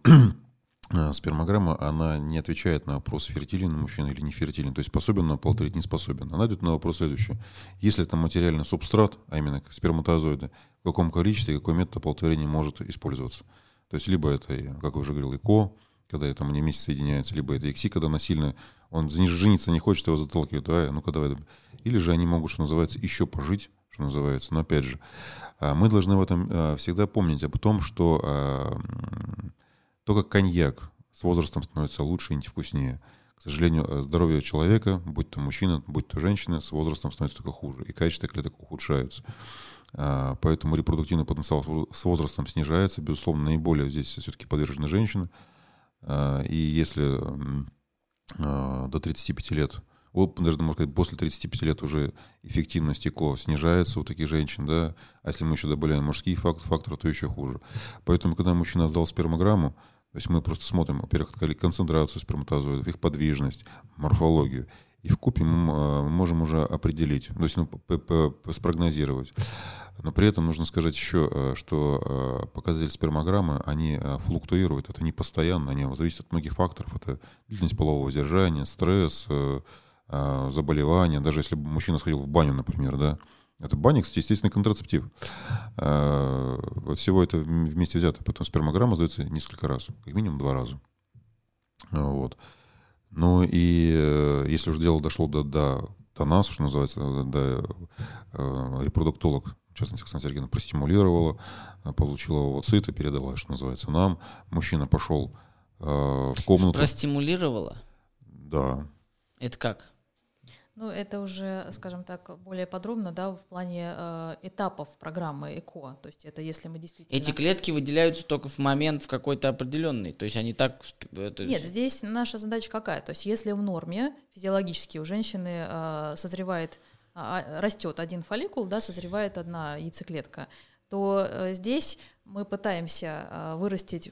э, спермограмма, она не отвечает на вопрос, фертилен мужчина или не фертилен, то есть способен на оплодотворить, не способен. Она идет на вопрос следующий. Если это материальный субстрат, а именно сперматозоиды, в каком количестве какой метод оплодотворения может использоваться. То есть либо это, как я уже говорил, ЭКО, когда это они вместе соединяются, либо это ИКСИ, когда насильно, он жениться не хочет, его заталкивают, давай, ну-ка давай. Или же они могут, что называется, еще пожить, что называется. Но опять же, а, мы должны в этом а, всегда помнить об том, что а, то, как коньяк с возрастом становится лучше и вкуснее. К сожалению, здоровье человека, будь то мужчина, будь то женщина, с возрастом становится только хуже, и качество клеток ухудшаются. Поэтому репродуктивный потенциал с возрастом снижается. Безусловно, наиболее здесь все-таки подвержены женщины. И если до 35 лет вот, даже, можно сказать, после 35 лет уже эффективность ЭКО снижается у таких женщин, да, а если мы еще добавляем мужские факторы, то еще хуже. Поэтому, когда мужчина сдал спермограмму, то есть мы просто смотрим, во-первых, концентрацию сперматозоидов, их подвижность, морфологию, и в купе мы а, можем уже определить, то есть ну, спрогнозировать. Но при этом нужно сказать еще, э, что э, показатели спермограммы, они э, флуктуируют, это не постоянно, они зависят от многих факторов. Это длительность полового воздержания, стресс, заболевания, даже если бы мужчина сходил в баню, например, да, это баня, кстати, естественный контрацептив. А, вот всего это вместе взято. Потом спермограмма сдается несколько раз, как минимум два раза. Вот. Ну и э, если уже дело дошло до, до, до нас, что называется, до э, репродуктолог, в частности, Оксана Сергеевна, простимулировала, получила овоциты, передала, что называется, нам. Мужчина пошел э, в комнату. Простимулировала? Да. Это как? Ну, это уже, скажем так, более подробно, да, в плане э, этапов программы ЭКО. То есть это если мы действительно... Эти клетки выделяются только в момент в какой-то определенный, то есть они так... Есть... Нет, здесь наша задача какая? То есть если в норме физиологически у женщины э, созревает, э, растет один фолликул, да, созревает одна яйцеклетка, то э, здесь мы пытаемся э, вырастить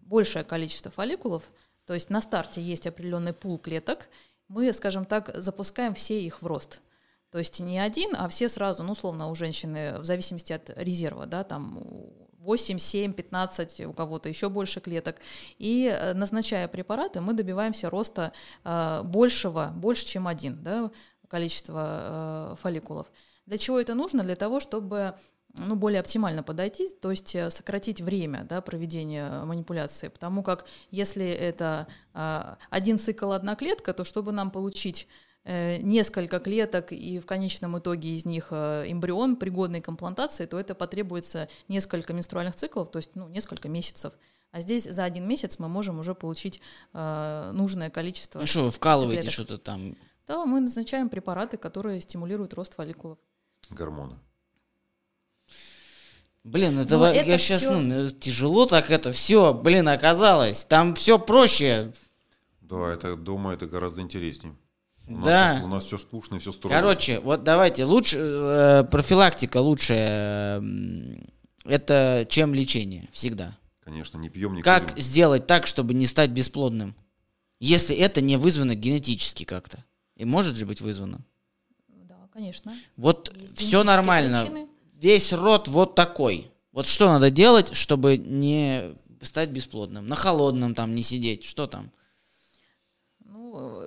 большее количество фолликулов, то есть на старте есть определенный пул клеток, мы, скажем так, запускаем все их в рост. То есть не один, а все сразу, ну, условно, у женщины, в зависимости от резерва, да, там 8, 7, 15, у кого-то еще больше клеток. И э, назначая препараты, мы добиваемся роста э, большего, больше, чем один, да, количество э, фолликулов. Для чего это нужно? Для того, чтобы ну, более оптимально подойти, то есть э, сократить время да, проведения манипуляции. Потому как если это э, один цикл, одна клетка, то чтобы нам получить Э, несколько клеток и в конечном итоге из них э, эмбрион, пригодный к имплантации, то это потребуется несколько менструальных циклов, то есть ну, несколько месяцев. А здесь за один месяц мы можем уже получить э, нужное количество. Ну что, вы вкалываете что-то там? Да, мы назначаем препараты, которые стимулируют рост фолликулов. Гормоны. Блин, это, ну, это я сейчас, все... ну, тяжело так это все, блин, оказалось. Там все проще. Да, это, думаю, это гораздо интереснее. У да. Нас, у нас все скучно и все строго. Короче, вот давайте, лучше, э, профилактика лучше, э, это чем лечение, всегда. Конечно, не пьем, не Как курим. сделать так, чтобы не стать бесплодным? Если это не вызвано генетически как-то. И может же быть вызвано? Да, конечно. Вот Есть все нормально. Причины. Весь род вот такой. Вот что надо делать, чтобы не стать бесплодным? На холодном там не сидеть, что там?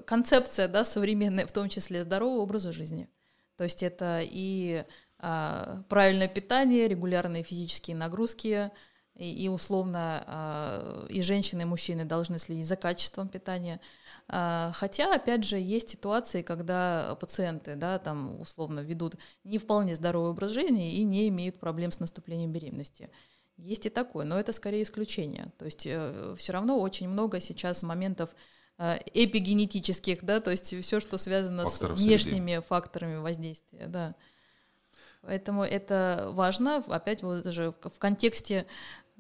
концепция, да, современная, в том числе здорового образа жизни. То есть это и а, правильное питание, регулярные физические нагрузки, и, и условно а, и женщины, и мужчины должны следить за качеством питания. А, хотя, опять же, есть ситуации, когда пациенты, да, там условно ведут не вполне здоровый образ жизни и не имеют проблем с наступлением беременности. Есть и такое, но это скорее исключение. То есть э, все равно очень много сейчас моментов Э, эпигенетических, да, то есть все, что связано Факторов с внешними среды. факторами воздействия, да. Поэтому это важно, опять вот даже в, контексте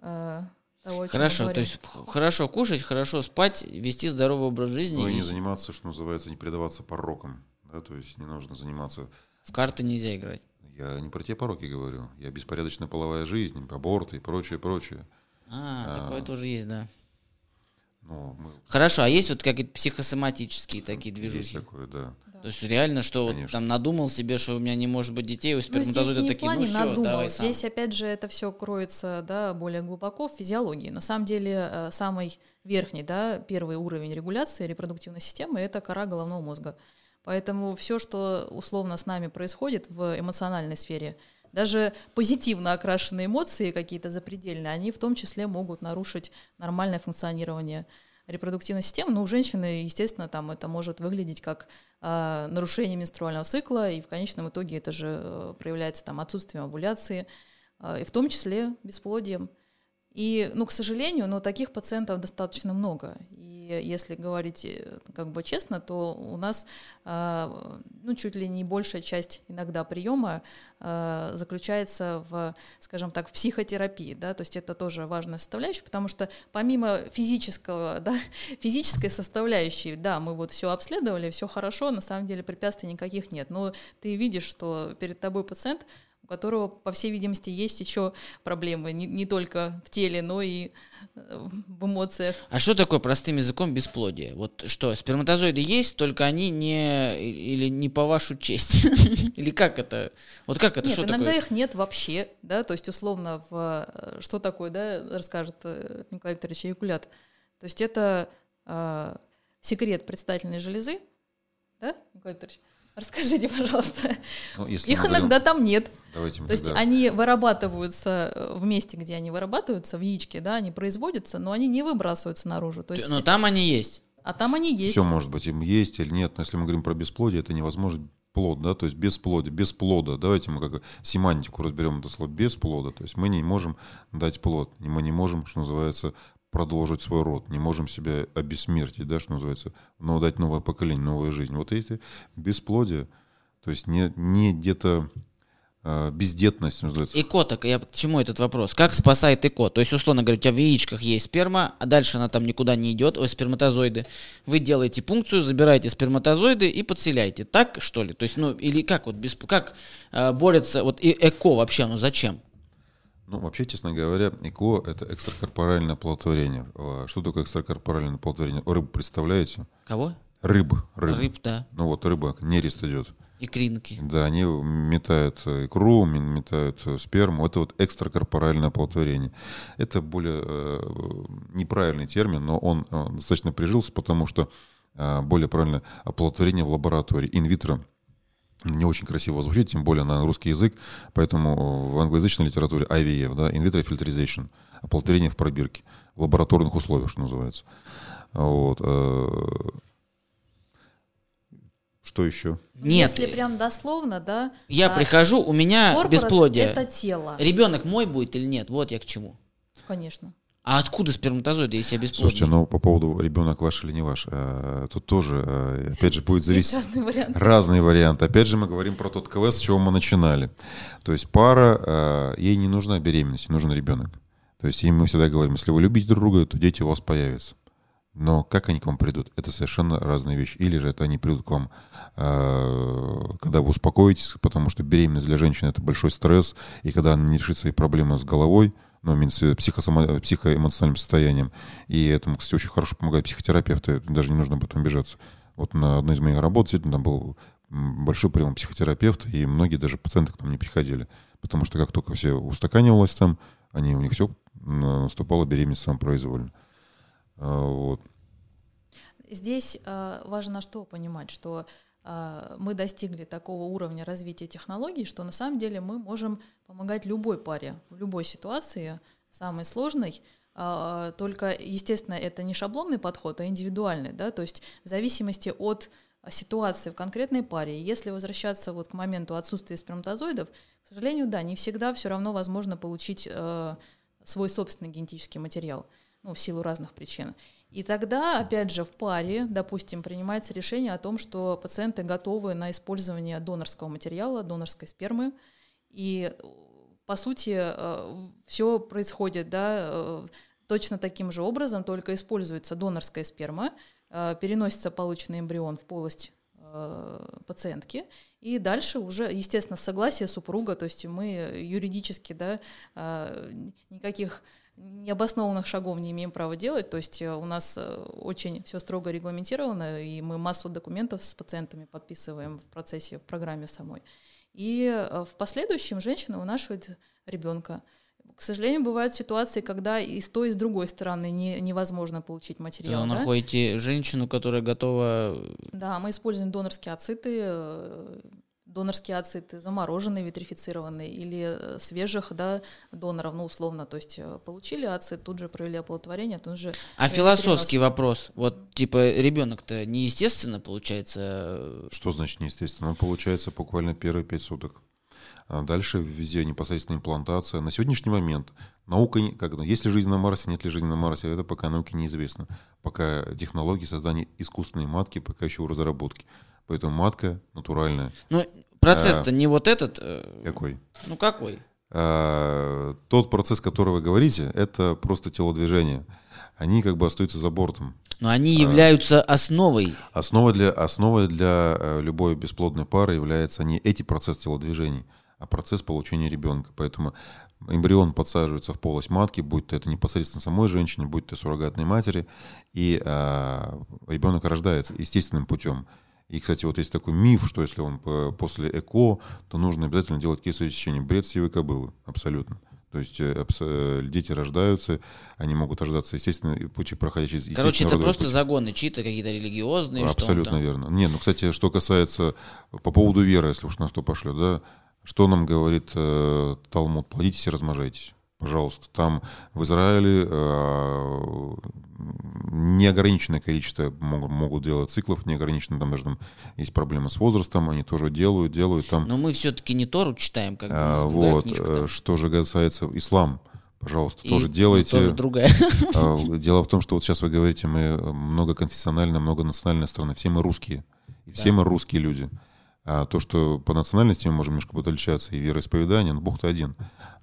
э, того, Хорошо, то есть хорошо кушать, хорошо спать, вести здоровый образ жизни. Ну и не заниматься, что называется, не предаваться порокам, да, то есть не нужно заниматься... В карты нельзя играть. Я не про те пороки говорю, я беспорядочная половая жизнь, аборты и прочее, прочее. А, а такое тоже есть, да. Ну, мы... Хорошо, а есть вот какие-то психосоматические такие движухи? Есть такое, да. То есть реально, что вот там надумал себе, что у меня не может быть детей, у сперматозоида ну, такие, ну все, надумал. давай сам. Здесь опять же это все кроется, да, более глубоко в физиологии. На самом деле э, самый верхний, да, первый уровень регуляции репродуктивной системы – это кора головного мозга. Поэтому все, что условно с нами происходит в эмоциональной сфере, даже позитивно окрашенные эмоции какие-то запредельные, они в том числе могут нарушить нормальное функционирование репродуктивной системы. Но у женщины, естественно, там это может выглядеть как э, нарушение менструального цикла, и в конечном итоге это же э, проявляется там отсутствием овуляции, э, и в том числе бесплодием. И, ну, к сожалению, но таких пациентов достаточно много. И если говорить э, как бы честно, то у нас а, ну, чуть ли не большая часть иногда приема а, заключается в, скажем так, в психотерапии. Да? То есть это тоже важная составляющая, потому что помимо физического, да, физической составляющей, да, мы вот все обследовали, все хорошо, на самом деле препятствий никаких нет. Но ты видишь, что перед тобой пациент у которого, по всей видимости, есть еще проблемы не, не только в теле, но и э, в эмоциях. А что такое простым языком бесплодие? Вот что, сперматозоиды есть, только они не или не по вашу честь? Или как это? Вот как это? Нет, что иногда такое? их нет вообще, да, то есть условно в э, что такое, да, расскажет э, Николай Викторович Якулят. То есть это э, секрет предстательной железы, да, Николай Викторович? Расскажите, пожалуйста. Ну, Их иногда говорим, там нет. Давайте То есть они вырабатываются э, в месте, где они вырабатываются, в яичке, да, они производятся, но они не выбрасываются наружу. То есть, но там они есть. А там они есть. Все может быть, им есть или нет. Но если мы говорим про бесплодие, это невозможно плод, да, то есть бесплодие, без плода. Давайте мы как семантику разберем это слово без плода. То есть мы не можем дать плод, и мы не можем, что называется, продолжить свой род, не можем себя обессмертить, да, что называется, но дать новое поколение, новую жизнь. Вот эти бесплодие, то есть не, не где-то э, бездетность называется. ЭКО, так я почему этот вопрос? Как спасает ЭКО? То есть, условно говоря, у тебя в яичках есть сперма, а дальше она там никуда не идет, ой, сперматозоиды. Вы делаете пункцию, забираете сперматозоиды и подселяете. Так, что ли? То есть, ну, или как вот, без, как э, борется, вот и ЭКО вообще, ну зачем? Ну, вообще, честно говоря, ЭКО – это экстракорпоральное оплодотворение. А что такое экстракорпоральное оплодотворение? Рыбу представляете? Кого? Рыб, рыб. Рыб, да. Ну вот рыба, нерест идет. Икринки. Да, они метают икру, метают сперму. Это вот экстракорпоральное оплодотворение. Это более э, неправильный термин, но он э, достаточно прижился, потому что э, более правильно оплодотворение в лаборатории, инвитро. Не очень красиво звучит, тем более на русский язык, поэтому в англоязычной литературе IVF, да, in vitro fertilization, оплодотворение в пробирке, в лабораторных условиях, что называется. Вот. э, Что еще? Нет, Если прям дословно, да. я а, прихожу, у меня бесплодие. Это тело, Ребенок мой будет или нет? Вот я к чему. конечно. А откуда сперматозоиды, если я бесплодный? Слушайте, ну по поводу ребенок ваш или не ваш, э, тут тоже, э, опять же, будет Есть зависеть. разные варианты. Разные варианты. Опять же, мы говорим про тот КВС, с чего мы начинали. То есть пара, э, ей не нужна беременность, нужен ребенок. То есть им мы всегда говорим, если вы любите друг друга, то дети у вас появятся. Но как они к вам придут, это совершенно разные вещи. Или же это они придут к вам, когда вы успокоитесь, потому что беременность для женщины это большой стресс, и когда она не решит свои проблемы с головой, ну, имеется психосомо- психоэмоциональным состоянием. И этому, кстати, очень хорошо помогают психотерапевты, даже не нужно об этом обижаться. Вот на одной из моих работ действительно был большой прием психотерапевта, и многие даже пациенты к нам не приходили. Потому что как только все устаканивалось там, они, у них все наступала беременность самопроизвольно. А, Вот. Здесь э, важно что понимать, что мы достигли такого уровня развития технологий, что на самом деле мы можем помогать любой паре в любой ситуации, самой сложной. А, Только, естественно, это не шаблонный подход, а индивидуальный, да, то есть в зависимости от ситуации в конкретной паре. Если возвращаться вот к моменту отсутствия сперматозоидов, к сожалению, да, не всегда все равно возможно получить э, свой собственный генетический материал, ну, в силу разных причин. И тогда, опять же, в паре, допустим, принимается решение о том, что пациенты готовы на использование донорского материала, донорской спермы. И, э, по сути, все происходит да, э, точно таким же образом, только используется донорская сперма, э, переносится полученный эмбрион в полость э, пациентки, и дальше уже, естественно, согласие супруга, то есть мы юридически, да, э, никаких необоснованных шагов не имеем права делать, то есть э, у нас э, очень все строго регламентировано, и мы массу документов с пациентами подписываем в процессе, в программе самой. И э, в последующем женщина вынашивает ребенка. К сожалению, бывают ситуации, когда и с той, и с другой стороны не, невозможно получить материал. да? находите женщину, которая готова... Да, мы используем донорские ациты, донорские ациты замороженные, витрифицированные или э, свежих да, доноров, ну, условно, то есть э, получили ацид, тут же провели оплодотворение, тут же... А э, философский перенос. вопрос. Вот, типа, ребенок-то неестественно получается. Что значит неестественно? Ну, получается буквально первые пять суток. А дальше везде непосредственно имплантация. На сегодняшний момент наука, как, это, есть ли жизнь на Марсе, нет ли жизни на Марсе, это пока науке неизвестно. Пока технологии создания искусственной матки пока еще в разработке. Поэтому матка натуральная. Ну, процесс-то не вот этот. э, Какой? Ну, какой? А, тот процесс, который вы говорите, это просто телодвижение. Они как бы остаются за бортом. Но они являются основой. Основой для, основой для э, любой бесплодной пары является не эти процесс телодвижений, а процесс получения ребенка. Поэтому эмбрион подсаживается в полость матки, будь то это непосредственно самой женщине, будь то суррогатной матери, и а, ребенок рождается естественным путем. И, кстати, вот есть такой миф, что если он э, после ЭКО, то нужно обязательно делать кесарево сечение. Бред сивой кобылы, абсолютно. То есть э, э, дети рождаются, они могут рождаться естественно, путь, проходя через Короче, это просто путь. загоны чьи-то какие-то религиозные. Абсолютно верно. Не, ну, кстати, что касается по поводу веры, если уж на что пошлет, да, что нам говорит э, Талмуд? Плодитесь и размножайтесь. Пожалуйста, там в Израиле э, неограниченное количество могут, могут делать циклов, неограниченное, там даже там есть проблемы с возрастом, они тоже делают, делают там. Но мы все-таки не Тору читаем, как бы, А, другая вот, книжка э, что же касается ислам, пожалуйста, И, тоже ну, делайте. тоже другая. А, Дело в том, что вот сейчас вы говорите, мы многоконфессиональная, многонациональная страна, все мы русские, и все Да. мы русские люди. А то, что по национальности мы можем немножко отличаться и вероисповедание, но Бог-то один.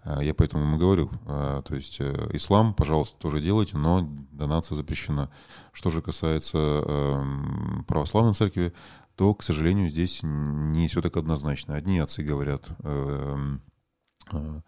А, Я поэтому ему говорю. А, То есть э, ислам, пожалуйста, тоже делайте, но донация запрещена. Что же касается эм, православной церкви, то, к сожалению, здесь не все так однозначно. Одни отцы говорят, эм, э,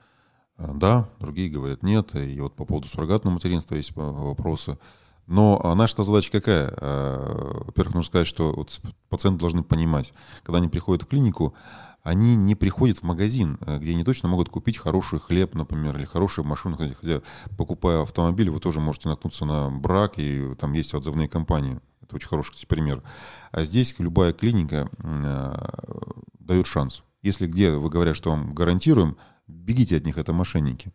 э, да, другие говорят нет. И вот по поводу суррогатного материнства есть вопросы. Но а, наша задача какая? А, во-первых, нужно сказать, что вот пациенты должны понимать, когда они приходят в клинику, они не приходят в магазин, э, где они точно могут купить хороший хлеб, например, или хорошую машину. Хотя, покупая автомобиль, вы тоже можете наткнуться на брак, и там есть отзывные компании. Это очень хороший кстати, пример. А здесь любая клиника э, дает шанс. Если где вы говорят, что вам гарантируем, бегите от них, это мошенники.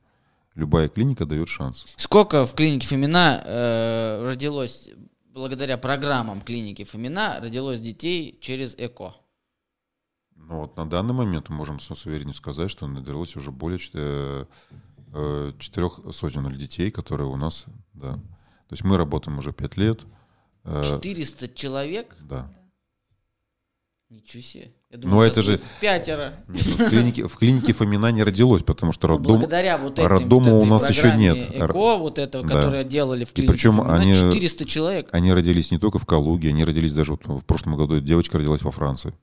Любая клиника дает шанс. Сколько в клинике Фомина э, родилось, благодаря программам клиники Фомина, родилось детей через ЭКО? Ну вот на данный момент мы можем с уверенностью сказать, что родилось уже более э, э, четырех сотен детей, которые у нас, да. То есть мы работаем уже пять лет. 400 э, человек? Да. Ничего себе. Я думаю, Но это же пятеро. Нет, ну, в, клинике, в клинике Фомина не родилось, потому что роддом, благодаря вот этим, роддома вот у нас еще нет. ЭКО, вот этого, да. которое делали в клинике. И причем Фомина, они 400 человек. Они родились не только в Калуге, они родились даже вот в прошлом году девочка родилась во Франции.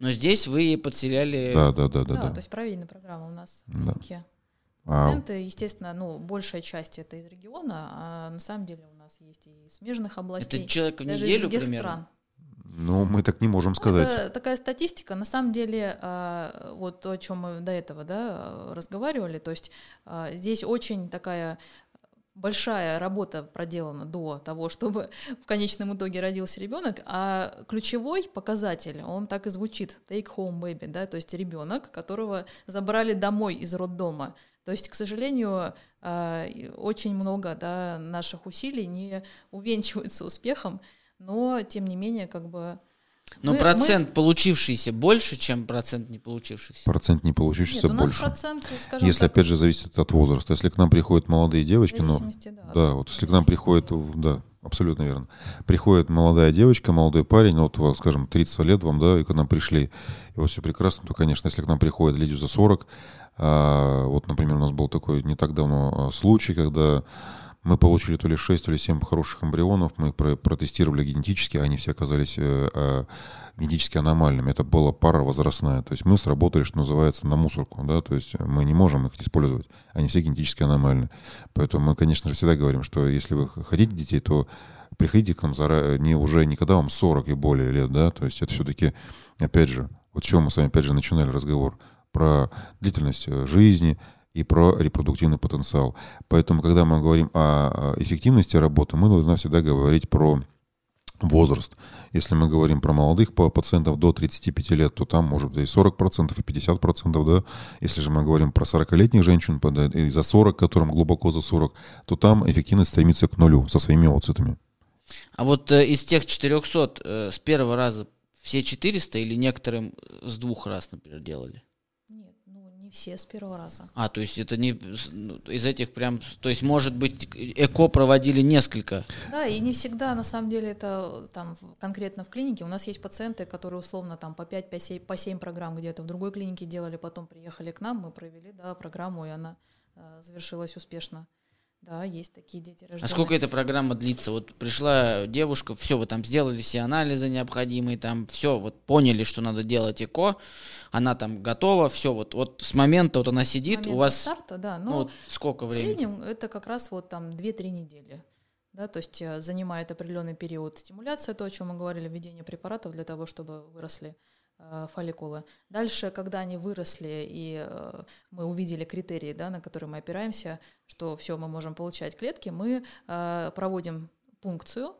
Но здесь вы подселяли... Да, да, да, да. Да, да. то есть проверенная программа у нас в клинике. А... Пациенты, естественно, ну, большая часть это из региона, а на самом деле у нас есть и из смежных областей. Это человек в неделю примерно? Стран. Ну, мы так не можем сказать. Это такая статистика. На самом деле, а, вот то, о чем мы до этого да, разговаривали, то есть а, здесь очень такая большая работа проделана до того, чтобы в конечном итоге родился ребенок, а ключевой показатель, он так и звучит, take home baby, да, то есть ребенок, которого забрали домой из роддома. То есть, к сожалению, а, очень много да, наших усилий не увенчиваются успехом, но тем не менее, как бы но мы, процент мы... получившийся больше, чем процент не получившихся. Процент не получившихся Нет, больше. Процент, если так, опять же зависит от возраста. Если к нам приходят молодые девочки, ну да, да, вот если к нам приходит, да, абсолютно верно. Приходит молодая девочка, молодой парень, ну, вот, скажем, 30 лет вам, да, и к нам пришли, и вот все прекрасно, то, конечно, если к нам приходят люди за 40, а, вот, например, у нас был такой не так давно а, случай, когда мы получили то ли 6, то ли 7 хороших эмбрионов, мы протестировали генетически, они все оказались э, э, генетически аномальными. Это была пара возрастная. То есть мы сработали, что называется, на мусорку. Да? То есть мы не можем их использовать. Они все генетически аномальны. Поэтому мы, конечно же, всегда говорим, что если вы хотите детей, то приходите к нам заранее, не уже никогда вам 40 и более лет, да, то есть это все-таки, опять же, вот с чего мы с вами опять же начинали разговор, про длительность э, жизни, и про репродуктивный потенциал. Поэтому, когда мы говорим о эффективности работы, мы должны всегда говорить про возраст. Если мы говорим про молодых пациентов до 35 лет, то там может быть и 40%, и 50%, да. Если же мы говорим про 40-летних женщин, и за 40, которым глубоко за 40, то там эффективность стремится к нулю со своими оцитами. А вот э, из тех 400 э, с первого раза все 400 или некоторым с двух раз, например, делали? Не все с первого раза. А, то есть это не ну, из этих прям, то есть может быть ЭКО проводили несколько? Да, и не всегда на самом деле это там конкретно в клинике. У нас есть пациенты, которые условно там по 5, по 7, по 7 программ где-то в другой клинике делали, потом приехали к нам, мы провели да, программу, и она э, завершилась успешно. Да, есть такие дети рожденные. А сколько эта программа длится? Вот пришла девушка, все, вы там сделали все анализы необходимые, там все, вот поняли, что надо делать ЭКО, она там готова, все, вот, вот с момента вот она сидит, у вас... старта, да, ну, ну вот сколько времени? В среднем это как раз вот там 2-3 недели. Да, то есть э, занимает определенный период стимуляция, то, о чем мы говорили, введение препаратов для того, чтобы выросли фолликулы. Дальше, когда они выросли, и э, мы увидели критерии, да, на которые мы опираемся, что все, мы можем получать клетки, мы э, проводим пункцию.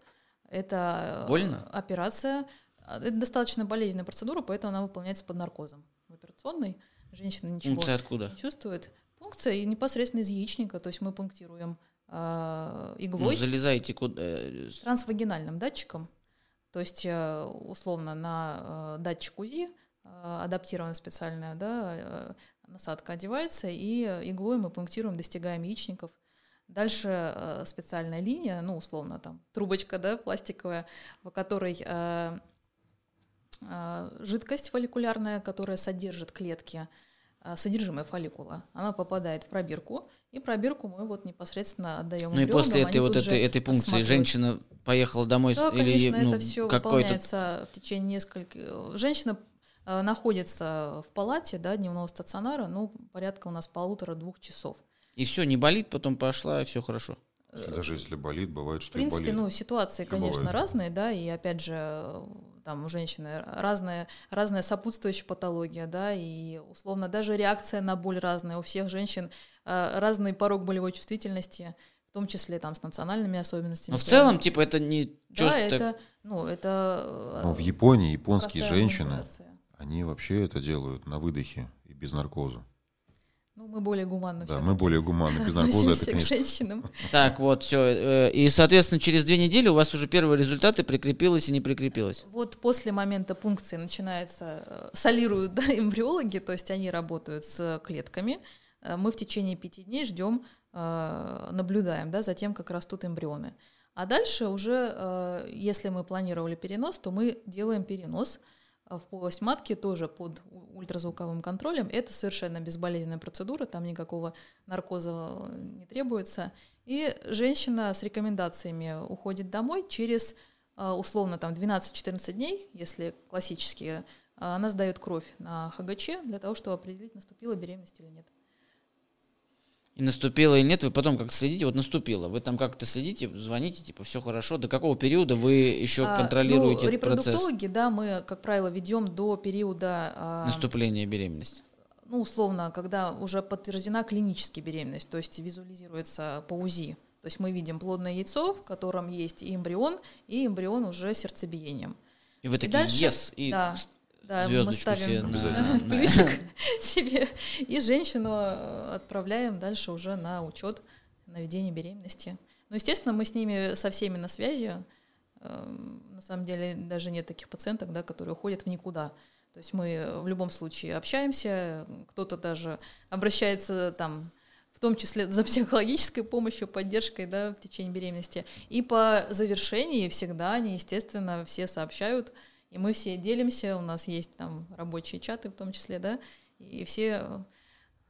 Это Больно? операция. Это достаточно болезненная процедура, поэтому она выполняется под наркозом. В операционной женщина ничего Пункция откуда? не чувствует. Пункция и непосредственно из яичника, то есть мы пунктируем э, иглой. Ну, залезаете куда? Трансвагинальным датчиком то есть, э, условно, на э, датчик УЗИ э, адаптирована специальная да, насадка одевается, и иглой мы пунктируем, достигаем яичников. Дальше специальная линия, ну, условно, там, трубочка, да, пластиковая, в которой жидкость фолликулярная, которая содержит клетки, содержимое фолликула, она попадает в пробирку, и пробирку мы вот непосредственно отдаем. Ну и после этой вот этой, этой пункции женщина поехала домой да, или конечно, ну, это все выполняется в течение нескольких. Женщина э, находится в палате, да, дневного стационара, ну порядка у нас полутора-двух часов. И все, не болит, потом пошла, и все хорошо. Даже если болит, бывает, что В принципе, и болит. ну, ситуации, Всё конечно, бывает. разные, да, и опять же, там у женщины разная, разная сопутствующая патология, да, и условно даже реакция на боль разная. У всех женщин э, разный порог болевой чувствительности, в том числе там с национальными особенностями. Но в целом, типа, это не да, это, ну, это Но в Японии японские женщины, манипуляция. они вообще это делают на выдохе и без наркоза. Ну, мы более гуманно Да, мы более гуманны. Без наркоза это, относимся к конечно, женщинам. Так, вот, все. И, соответственно, через две недели у вас уже первые результаты прикрепилось и не прикрепилось. Вот после момента пункции начинается, э, солируют да, эмбриологи, то есть они работают с клетками. Э, Мы в течение пяти дней ждем, э, наблюдаем да, за тем, как растут эмбрионы. А дальше уже, э, если мы планировали перенос, то мы делаем перенос э, в полость матки тоже под ультразвуковым контролем. Это совершенно безболезненная процедура, там никакого наркоза э, не требуется. И женщина с рекомендациями уходит домой через а, условно там 12-14 дней, если классические, а, она сдает кровь на ХГЧ для того, чтобы определить, наступила беременность или нет. И наступило или нет, вы потом как следите, вот наступило, вы там как-то следите, звоните, типа, все хорошо, до какого периода вы еще А, контролируете ну, этот процесс репродуктологи, да, мы, как правило, ведем до периода, а, наступления беременности? ну, условно, когда уже подтверждена клинически беременность, то есть визуализируется по УЗИ. То есть мы видим плодное яйцо, в котором есть и эмбрион, и эмбрион уже сердцебиением. И вы И такие, дальше- yes, и да. Да, мы звездочку ставим себе на- плюсик себе и женщину э, отправляем дальше уже на учет на ведение беременности. Ну, естественно, мы с ними со всеми на связи. Эм, На самом деле даже нет таких пациенток, да, которые уходят в никуда. То есть мы в любом случае общаемся, кто-то даже обращается там в том числе за психологической помощью, поддержкой да, в течение беременности. И по завершении всегда они, естественно, все сообщают, и мы все делимся, у нас есть там рабочие чаты в том числе, да, и все э,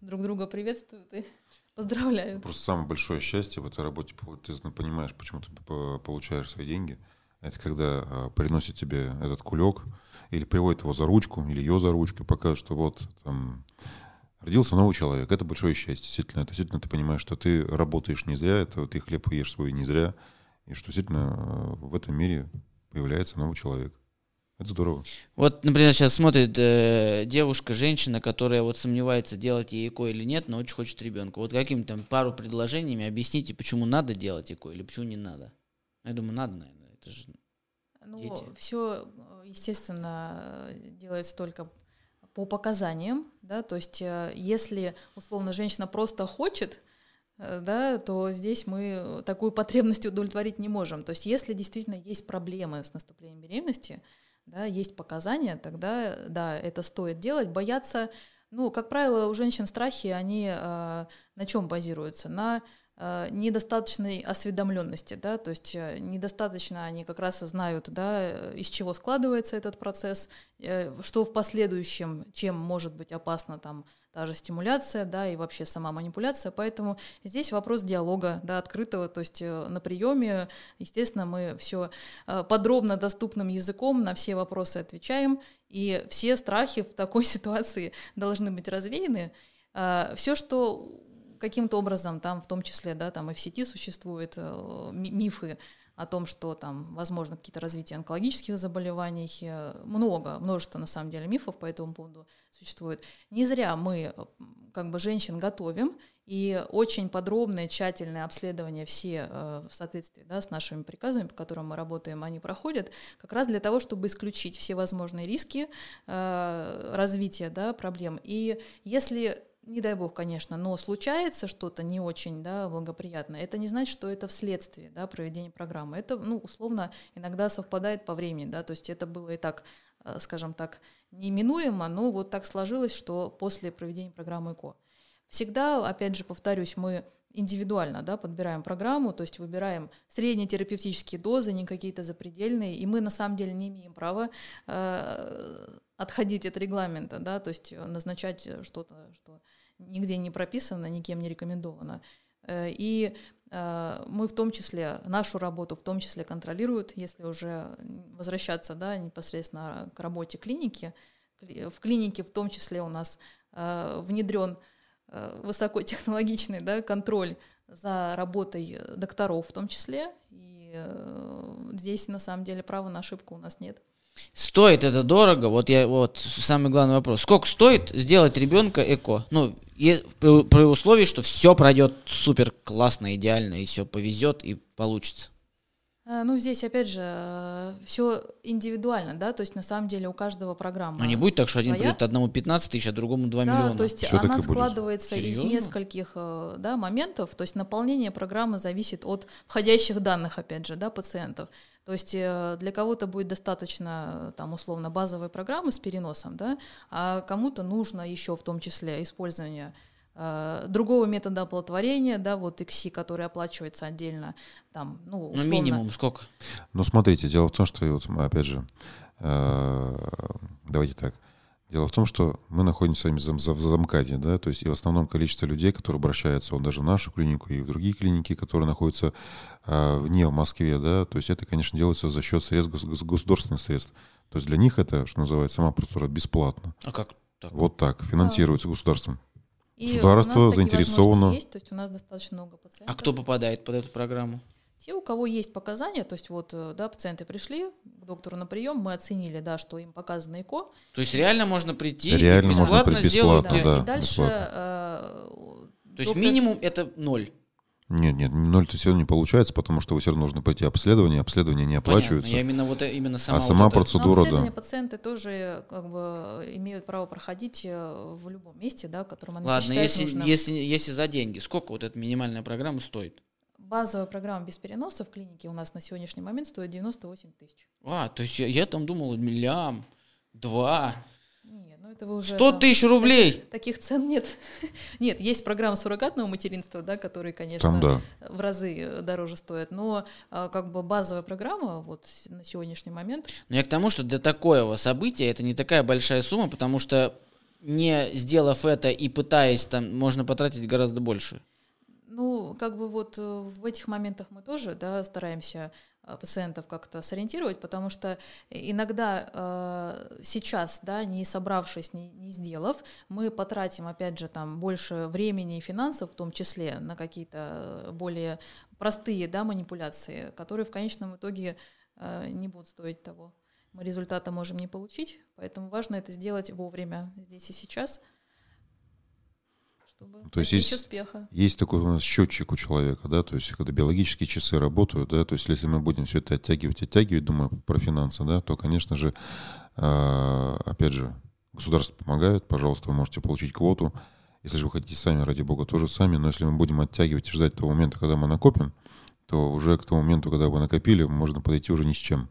друг друга приветствуют и поздравляют. Просто самое большое счастье в этой работе, ты понимаешь, почему ты по- получаешь свои деньги, это когда а, приносит тебе этот кулек, или приводит его за ручку, или ее за ручку, покажет, что вот там родился новый человек. Это большое счастье, действительно. Это действительно ты понимаешь, что ты работаешь не зря, это ты хлеб ешь свой не зря, и что действительно а, в этом мире появляется новый человек. Это здорово. Вот, например, сейчас смотрит э, девушка, женщина, которая вот сомневается, делать ей ЭКО или нет, но очень хочет ребенка. Вот каким там пару предложениями объясните, почему надо делать ЭКО или почему не надо. Я думаю, надо, наверное. Это же Ну, Дети. все, естественно, делается только по показаниям, да, то есть э, если, условно, женщина просто хочет, э, да, то здесь мы такую потребность удовлетворить не можем. То есть если действительно есть проблемы с наступлением беременности, да, есть показания, тогда, да, это стоит делать. Бояться, ну, как правило, у женщин страхи, они э, на чем базируются? На недостаточной осведомленности, да, то есть э, недостаточно они как раз знают, да, э, из чего складывается этот процесс, э, что в последующем, чем может быть опасна там та же стимуляция, да, и вообще сама манипуляция, поэтому здесь вопрос диалога, да, открытого, то есть э, на приеме, естественно, мы все подробно доступным языком на все вопросы отвечаем, и все страхи в такой ситуации должны быть развеяны. Все, что каким-то образом там, в том числе, да, там и в сети существуют э, ми- мифы о том, что там возможно какие-то развития онкологических заболеваний, э, много, множество на самом деле мифов по этому поводу существует. Не зря мы э, как бы женщин готовим, и очень подробное, тщательное обследование все в соответствии да, с нашими приказами, по которым мы работаем, они проходят, как раз для того, чтобы исключить все возможные риски развития да, проблем. И если не дай бог, конечно, но случается что-то не очень да, благоприятное, это не значит, что это вследствие да, проведения программы. Это, ну, условно, иногда совпадает по времени, да, то есть это было и так, э, скажем так, неименуемо, но вот так сложилось, что после проведения программы ЭКО. Всегда, опять же, повторюсь, мы индивидуально да, подбираем программу, то есть выбираем средние терапевтические дозы, не какие-то запредельные, и мы на самом деле не имеем права э, отходить от регламента, да, то есть назначать что-то, что нигде не прописано, никем не рекомендовано. Э, И э, мы в том числе, нашу работу в том числе контролируют, если уже возвращаться да, непосредственно к работе клиники. Кли- В клинике в том числе у нас э, внедрен высокотехнологичный да, контроль за работой докторов в том числе. И э, здесь на самом деле права на ошибку у нас нет. Стоит это дорого? Вот я вот самый главный вопрос. Сколько стоит сделать ребенка эко? Ну, при условии, что все пройдет супер классно, идеально, и все повезет и получится. Э, ну, здесь, опять же, э, все индивидуально, да, то есть на самом деле у каждого программа. Но не будет так, что один придет одному 15 тысяч, а другому 2 да, миллиона. то есть все она складывается из нескольких э, да, моментов, то есть наполнение программы зависит от входящих данных, опять же, да, пациентов. То есть для кого-то будет достаточно, там, условно, базовой программы с переносом, да, а кому-то нужно еще в том числе использование другого метода оплодотворения, да, вот ИКСИ, который оплачивается отдельно, там, ну, условно. Ну, минимум сколько? Ну, смотрите, дело в том, что, вот, опять же, э, давайте так, Дело в том, что мы находимся в замкаде, да, то есть и в основном количество людей, которые обращаются вот даже в нашу клинику и в другие клиники, которые находятся э, вне в Москве, да, то есть это, конечно, делается за счет средств государственных средств. То есть для них это, что называется, сама процедура бесплатно. А как так? Вот так, финансируется а. государством. И Государство заинтересовано. Есть, то есть у нас достаточно много пациентов. А кто попадает под эту программу? Те, у кого есть показания, то есть вот, э, да, пациенты пришли к доктору на прием, мы оценили, да, что им показано ЭКО. То есть реально можно прийти реально и бесплатно, можно прийти бесплатно сделать. Да, да, и дальше... Э, то есть минимум это ноль. Нет, нет, ноль-то все равно не получается, потому что вы все равно нужно пройти обследование, обследование не оплачивается. Понятно, я именно вот именно сама. А сама вот процедура, это... да. пациенты тоже как бы имеют право проходить э, в любом месте, да, в котором они Ладно, если, нужным. если, если за деньги, сколько вот эта минимальная программа стоит? Базовая программа без переноса в клинике у нас на сегодняшний момент стоит 98 тысяч. А, то есть я, я там думал миллиам, два. Нет, ну это вы уже... 100 тысяч рублей! Таких, таких цен нет. нет, есть программа суррогатного материнства, да, которые, конечно, Там, да. в разы э, дороже стоят, но а, как бы базовая программа вот на сегодняшний момент... Но я к тому, что для такого события это не такая большая сумма, потому что не сделав это и пытаясь, там можно потратить гораздо больше. Ну, как бы вот э, в этих моментах мы тоже да, стараемся э, пациентов как-то сориентировать, потому что иногда э, сейчас, да, не собравшись, не, не сделав, мы потратим, опять же, там больше времени и финансов, в том числе на какие-то э, более простые да, манипуляции, которые в конечном итоге э, не будут стоить того. Мы результата можем не получить, поэтому важно это сделать вовремя, здесь и сейчас – чтобы то есть есть, успеха. Есть такой у нас счетчик у человека, да, то есть когда биологические часы работают, да, то есть если мы будем все это оттягивать, оттягивать, думаю про финансы, да, то, конечно же, э, опять же, государство помогает, пожалуйста, вы можете получить квоту. Если же вы хотите сами, ради бога, тоже сами, но если мы будем оттягивать и ждать того момента, когда мы накопим, то уже к тому моменту, когда вы накопили, можно подойти уже ни с чем.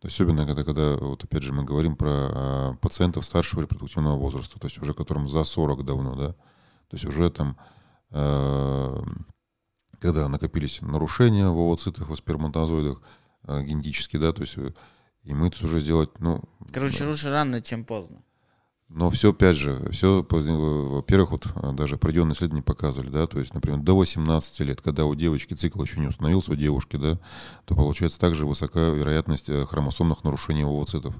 То есть особенно когда, когда, вот опять же, мы говорим про а, пациентов старшего репродуктивного возраста, то есть уже которым за 40 давно, да, то есть уже там, э, когда накопились нарушения в овоцитах, в сперматозоидах э, генетически, да, то есть э, и мы тут уже сделать, ну... Короче, да. лучше рано, чем поздно. Но все, опять же, все, во-первых, вот даже определенные исследования показывали, да, то есть, например, до 18 лет, когда у девочки цикл еще не установился у девушки, да, то получается также высока вероятность хромосомных нарушений овоцитов.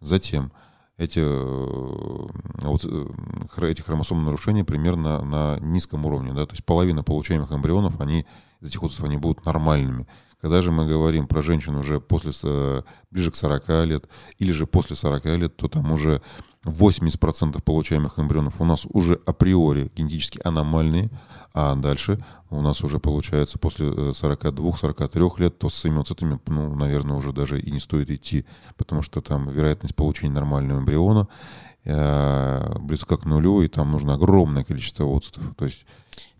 Затем, эти, э, вот, э, эти хромосомные нарушения примерно на низком уровне. Да? То есть половина получаемых эмбрионов, они, из этих отцветов, они будут нормальными. Когда же мы говорим про женщину уже после, э, ближе к 40 лет или же после 40 лет, то там уже 80% получаемых эмбрионов у нас уже априори генетически аномальные, а дальше у нас уже получается после 42-43 э, лет, то с семиоцитами, ну, наверное, уже даже и не стоит идти, потому что там вероятность получения нормального эмбриона э, близко к нулю, и там нужно огромное количество оцитов. То есть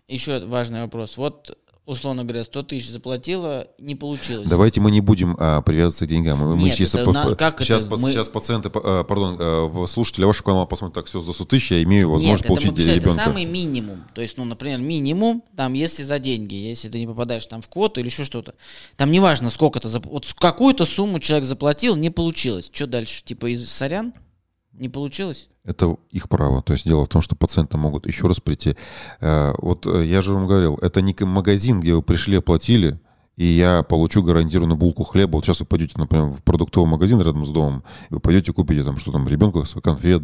еще важный вопрос. Вот условно говоря, 100 тысяч заплатила, не получилось. Давайте мы не будем а, привязываться к деньгам. Мы Нет, сейчас, это, по, как сейчас, это? По, мы... сейчас пациенты, а, пардон, а, слушатели вашего канала посмотрят, так, все, за 100 тысяч я имею возможность Нет, получить это, ребенка. это самый минимум. То есть, ну, например, минимум, там, если за деньги, если ты не попадаешь там в квоту или еще что-то, там неважно, сколько то вот какую-то сумму человек заплатил, не получилось. Что дальше? Типа из сорян? Не получилось? Это их право. То есть дело в том, что пациенты могут еще раз прийти. Э, вот э, я же вам говорил, это не магазин, где вы пришли, оплатили, и я получу гарантированную булку хлеба. Вот сейчас вы пойдете, например, в продуктовый магазин рядом с домом, и вы пойдете купите там, что там, ребенку конфет,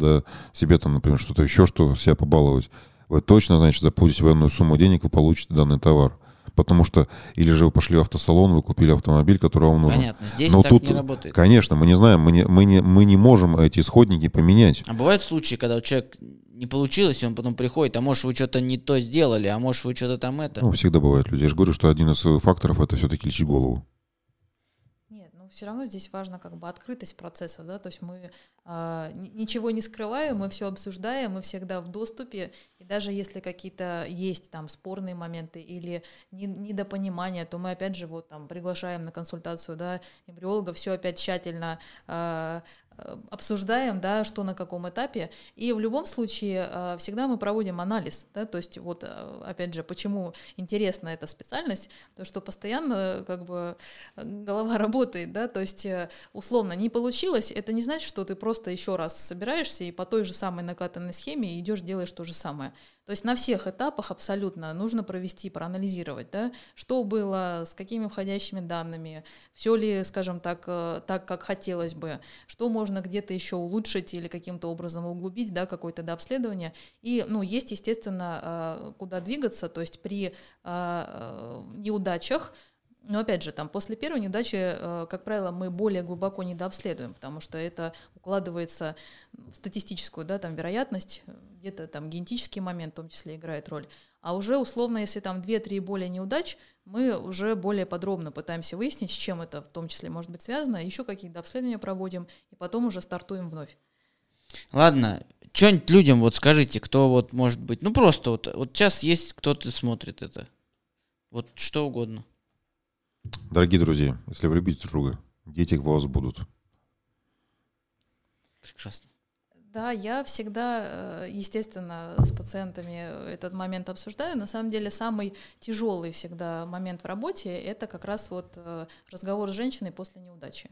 себе там, например, что-то еще, что себя побаловать. вы точно что заплатите военную сумму денег, вы получите данный товар. Потому что, или же вы пошли в автосалон, вы купили автомобиль, который вам нужен. Понятно, здесь Но так тут, не работает. Конечно, мы не знаем, мы не, мы, не, мы не можем эти исходники поменять. А бывают случаи, когда у человека не получилось, и он потом приходит, а может вы что-то не то сделали, а может вы что-то там это. Ну, всегда бывают люди. Я же говорю, что один из факторов это все-таки лечить голову. Все равно здесь важно как бы открытость процесса, да, то есть мы ни- ничего не скрываем, мы все обсуждаем, мы всегда в доступе, и даже если какие-то есть там спорные моменты или не- недопонимания, то мы опять же вот там приглашаем на консультацию, да, эмбриолога, все опять тщательно а, обсуждаем, да, что на каком этапе, и в любом случае а, всегда мы проводим анализ, да, то есть вот а, опять же, почему интересна эта специальность, то что постоянно как бы голова работает, да, то есть э, условно не получилось, это не значит, что ты просто еще раз собираешься и по той же самой накатанной схеме идешь делаешь то же самое. То есть на всех этапах абсолютно нужно провести, проанализировать, да, что было, с какими входящими данными, все ли, скажем так, э, так, как хотелось бы, что можно где-то еще улучшить или каким-то образом углубить, да, какое-то дообследование. И, ну, есть, естественно, э, куда двигаться, то есть при э, неудачах но опять же, там после первой неудачи, э, как правило, мы более глубоко недообследуем, потому что это укладывается в статистическую, да, там вероятность, где-то там генетический момент в том числе играет роль. А уже условно, если там 2-3 более неудач, мы уже более подробно пытаемся выяснить, с чем это в том числе может быть связано, еще какие-то обследования проводим, и потом уже стартуем вновь. Ладно, что-нибудь людям вот скажите, кто вот может быть, ну просто вот, вот сейчас есть кто-то смотрит это, вот что угодно. Дорогие друзья, если вы любите друг друга, дети у вас будут. Прекрасно. Да, я всегда, э, естественно, с пациентами этот момент обсуждаю. На самом деле самый тяжелый всегда момент в работе – это как раз вот э, разговор с женщиной после неудачи.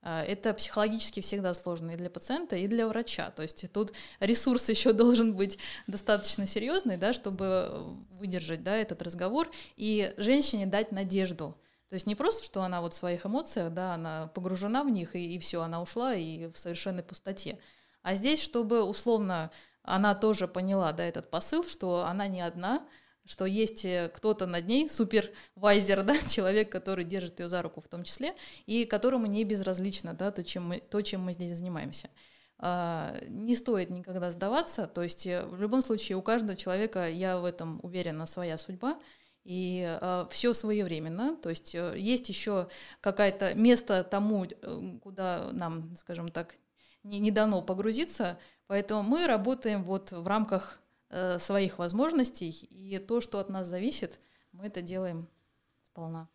А, Это психологически всегда сложно и для пациента, и для врача. То есть тут ресурс еще должен быть достаточно серьезный, да, чтобы выдержать да, этот разговор и женщине дать надежду. То есть не просто, что она вот в своих эмоциях, да, она погружена в них, и, и все, она ушла и в совершенной пустоте. А здесь, чтобы условно она тоже поняла, да, этот посыл, что она не одна, что есть э, кто-то над ней, супервайзер, да, человек, который держит ее за руку в том числе, и которому не безразлично, да, то, чем мы, то, чем мы здесь занимаемся. А, Не стоит никогда сдаваться, то есть э, в любом случае у каждого человека, я в этом уверена, своя судьба, и все своевременно, то есть э, есть еще какое-то место тому, э, куда нам, скажем так, не, не дано погрузиться, поэтому мы работаем вот в рамках э, своих возможностей, и то, что от нас зависит, мы это делаем сполна.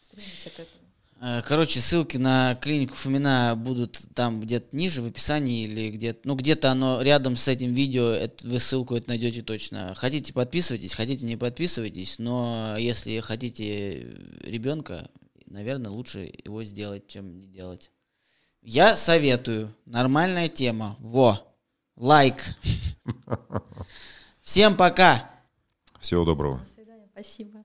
Стремимся к этому. Э, Короче, ссылки на клинику Фомина будут там где-то ниже в описании или где-то, ну где-то оно рядом с этим видео, это, вы ссылку это найдете точно. Хотите подписывайтесь, хотите не подписывайтесь, но если хотите ребенка, наверное, лучше его сделать, чем не делать. Я советую. Нормальная тема. Во. Лайк. Всем пока. Всего доброго. До свидания, спасибо.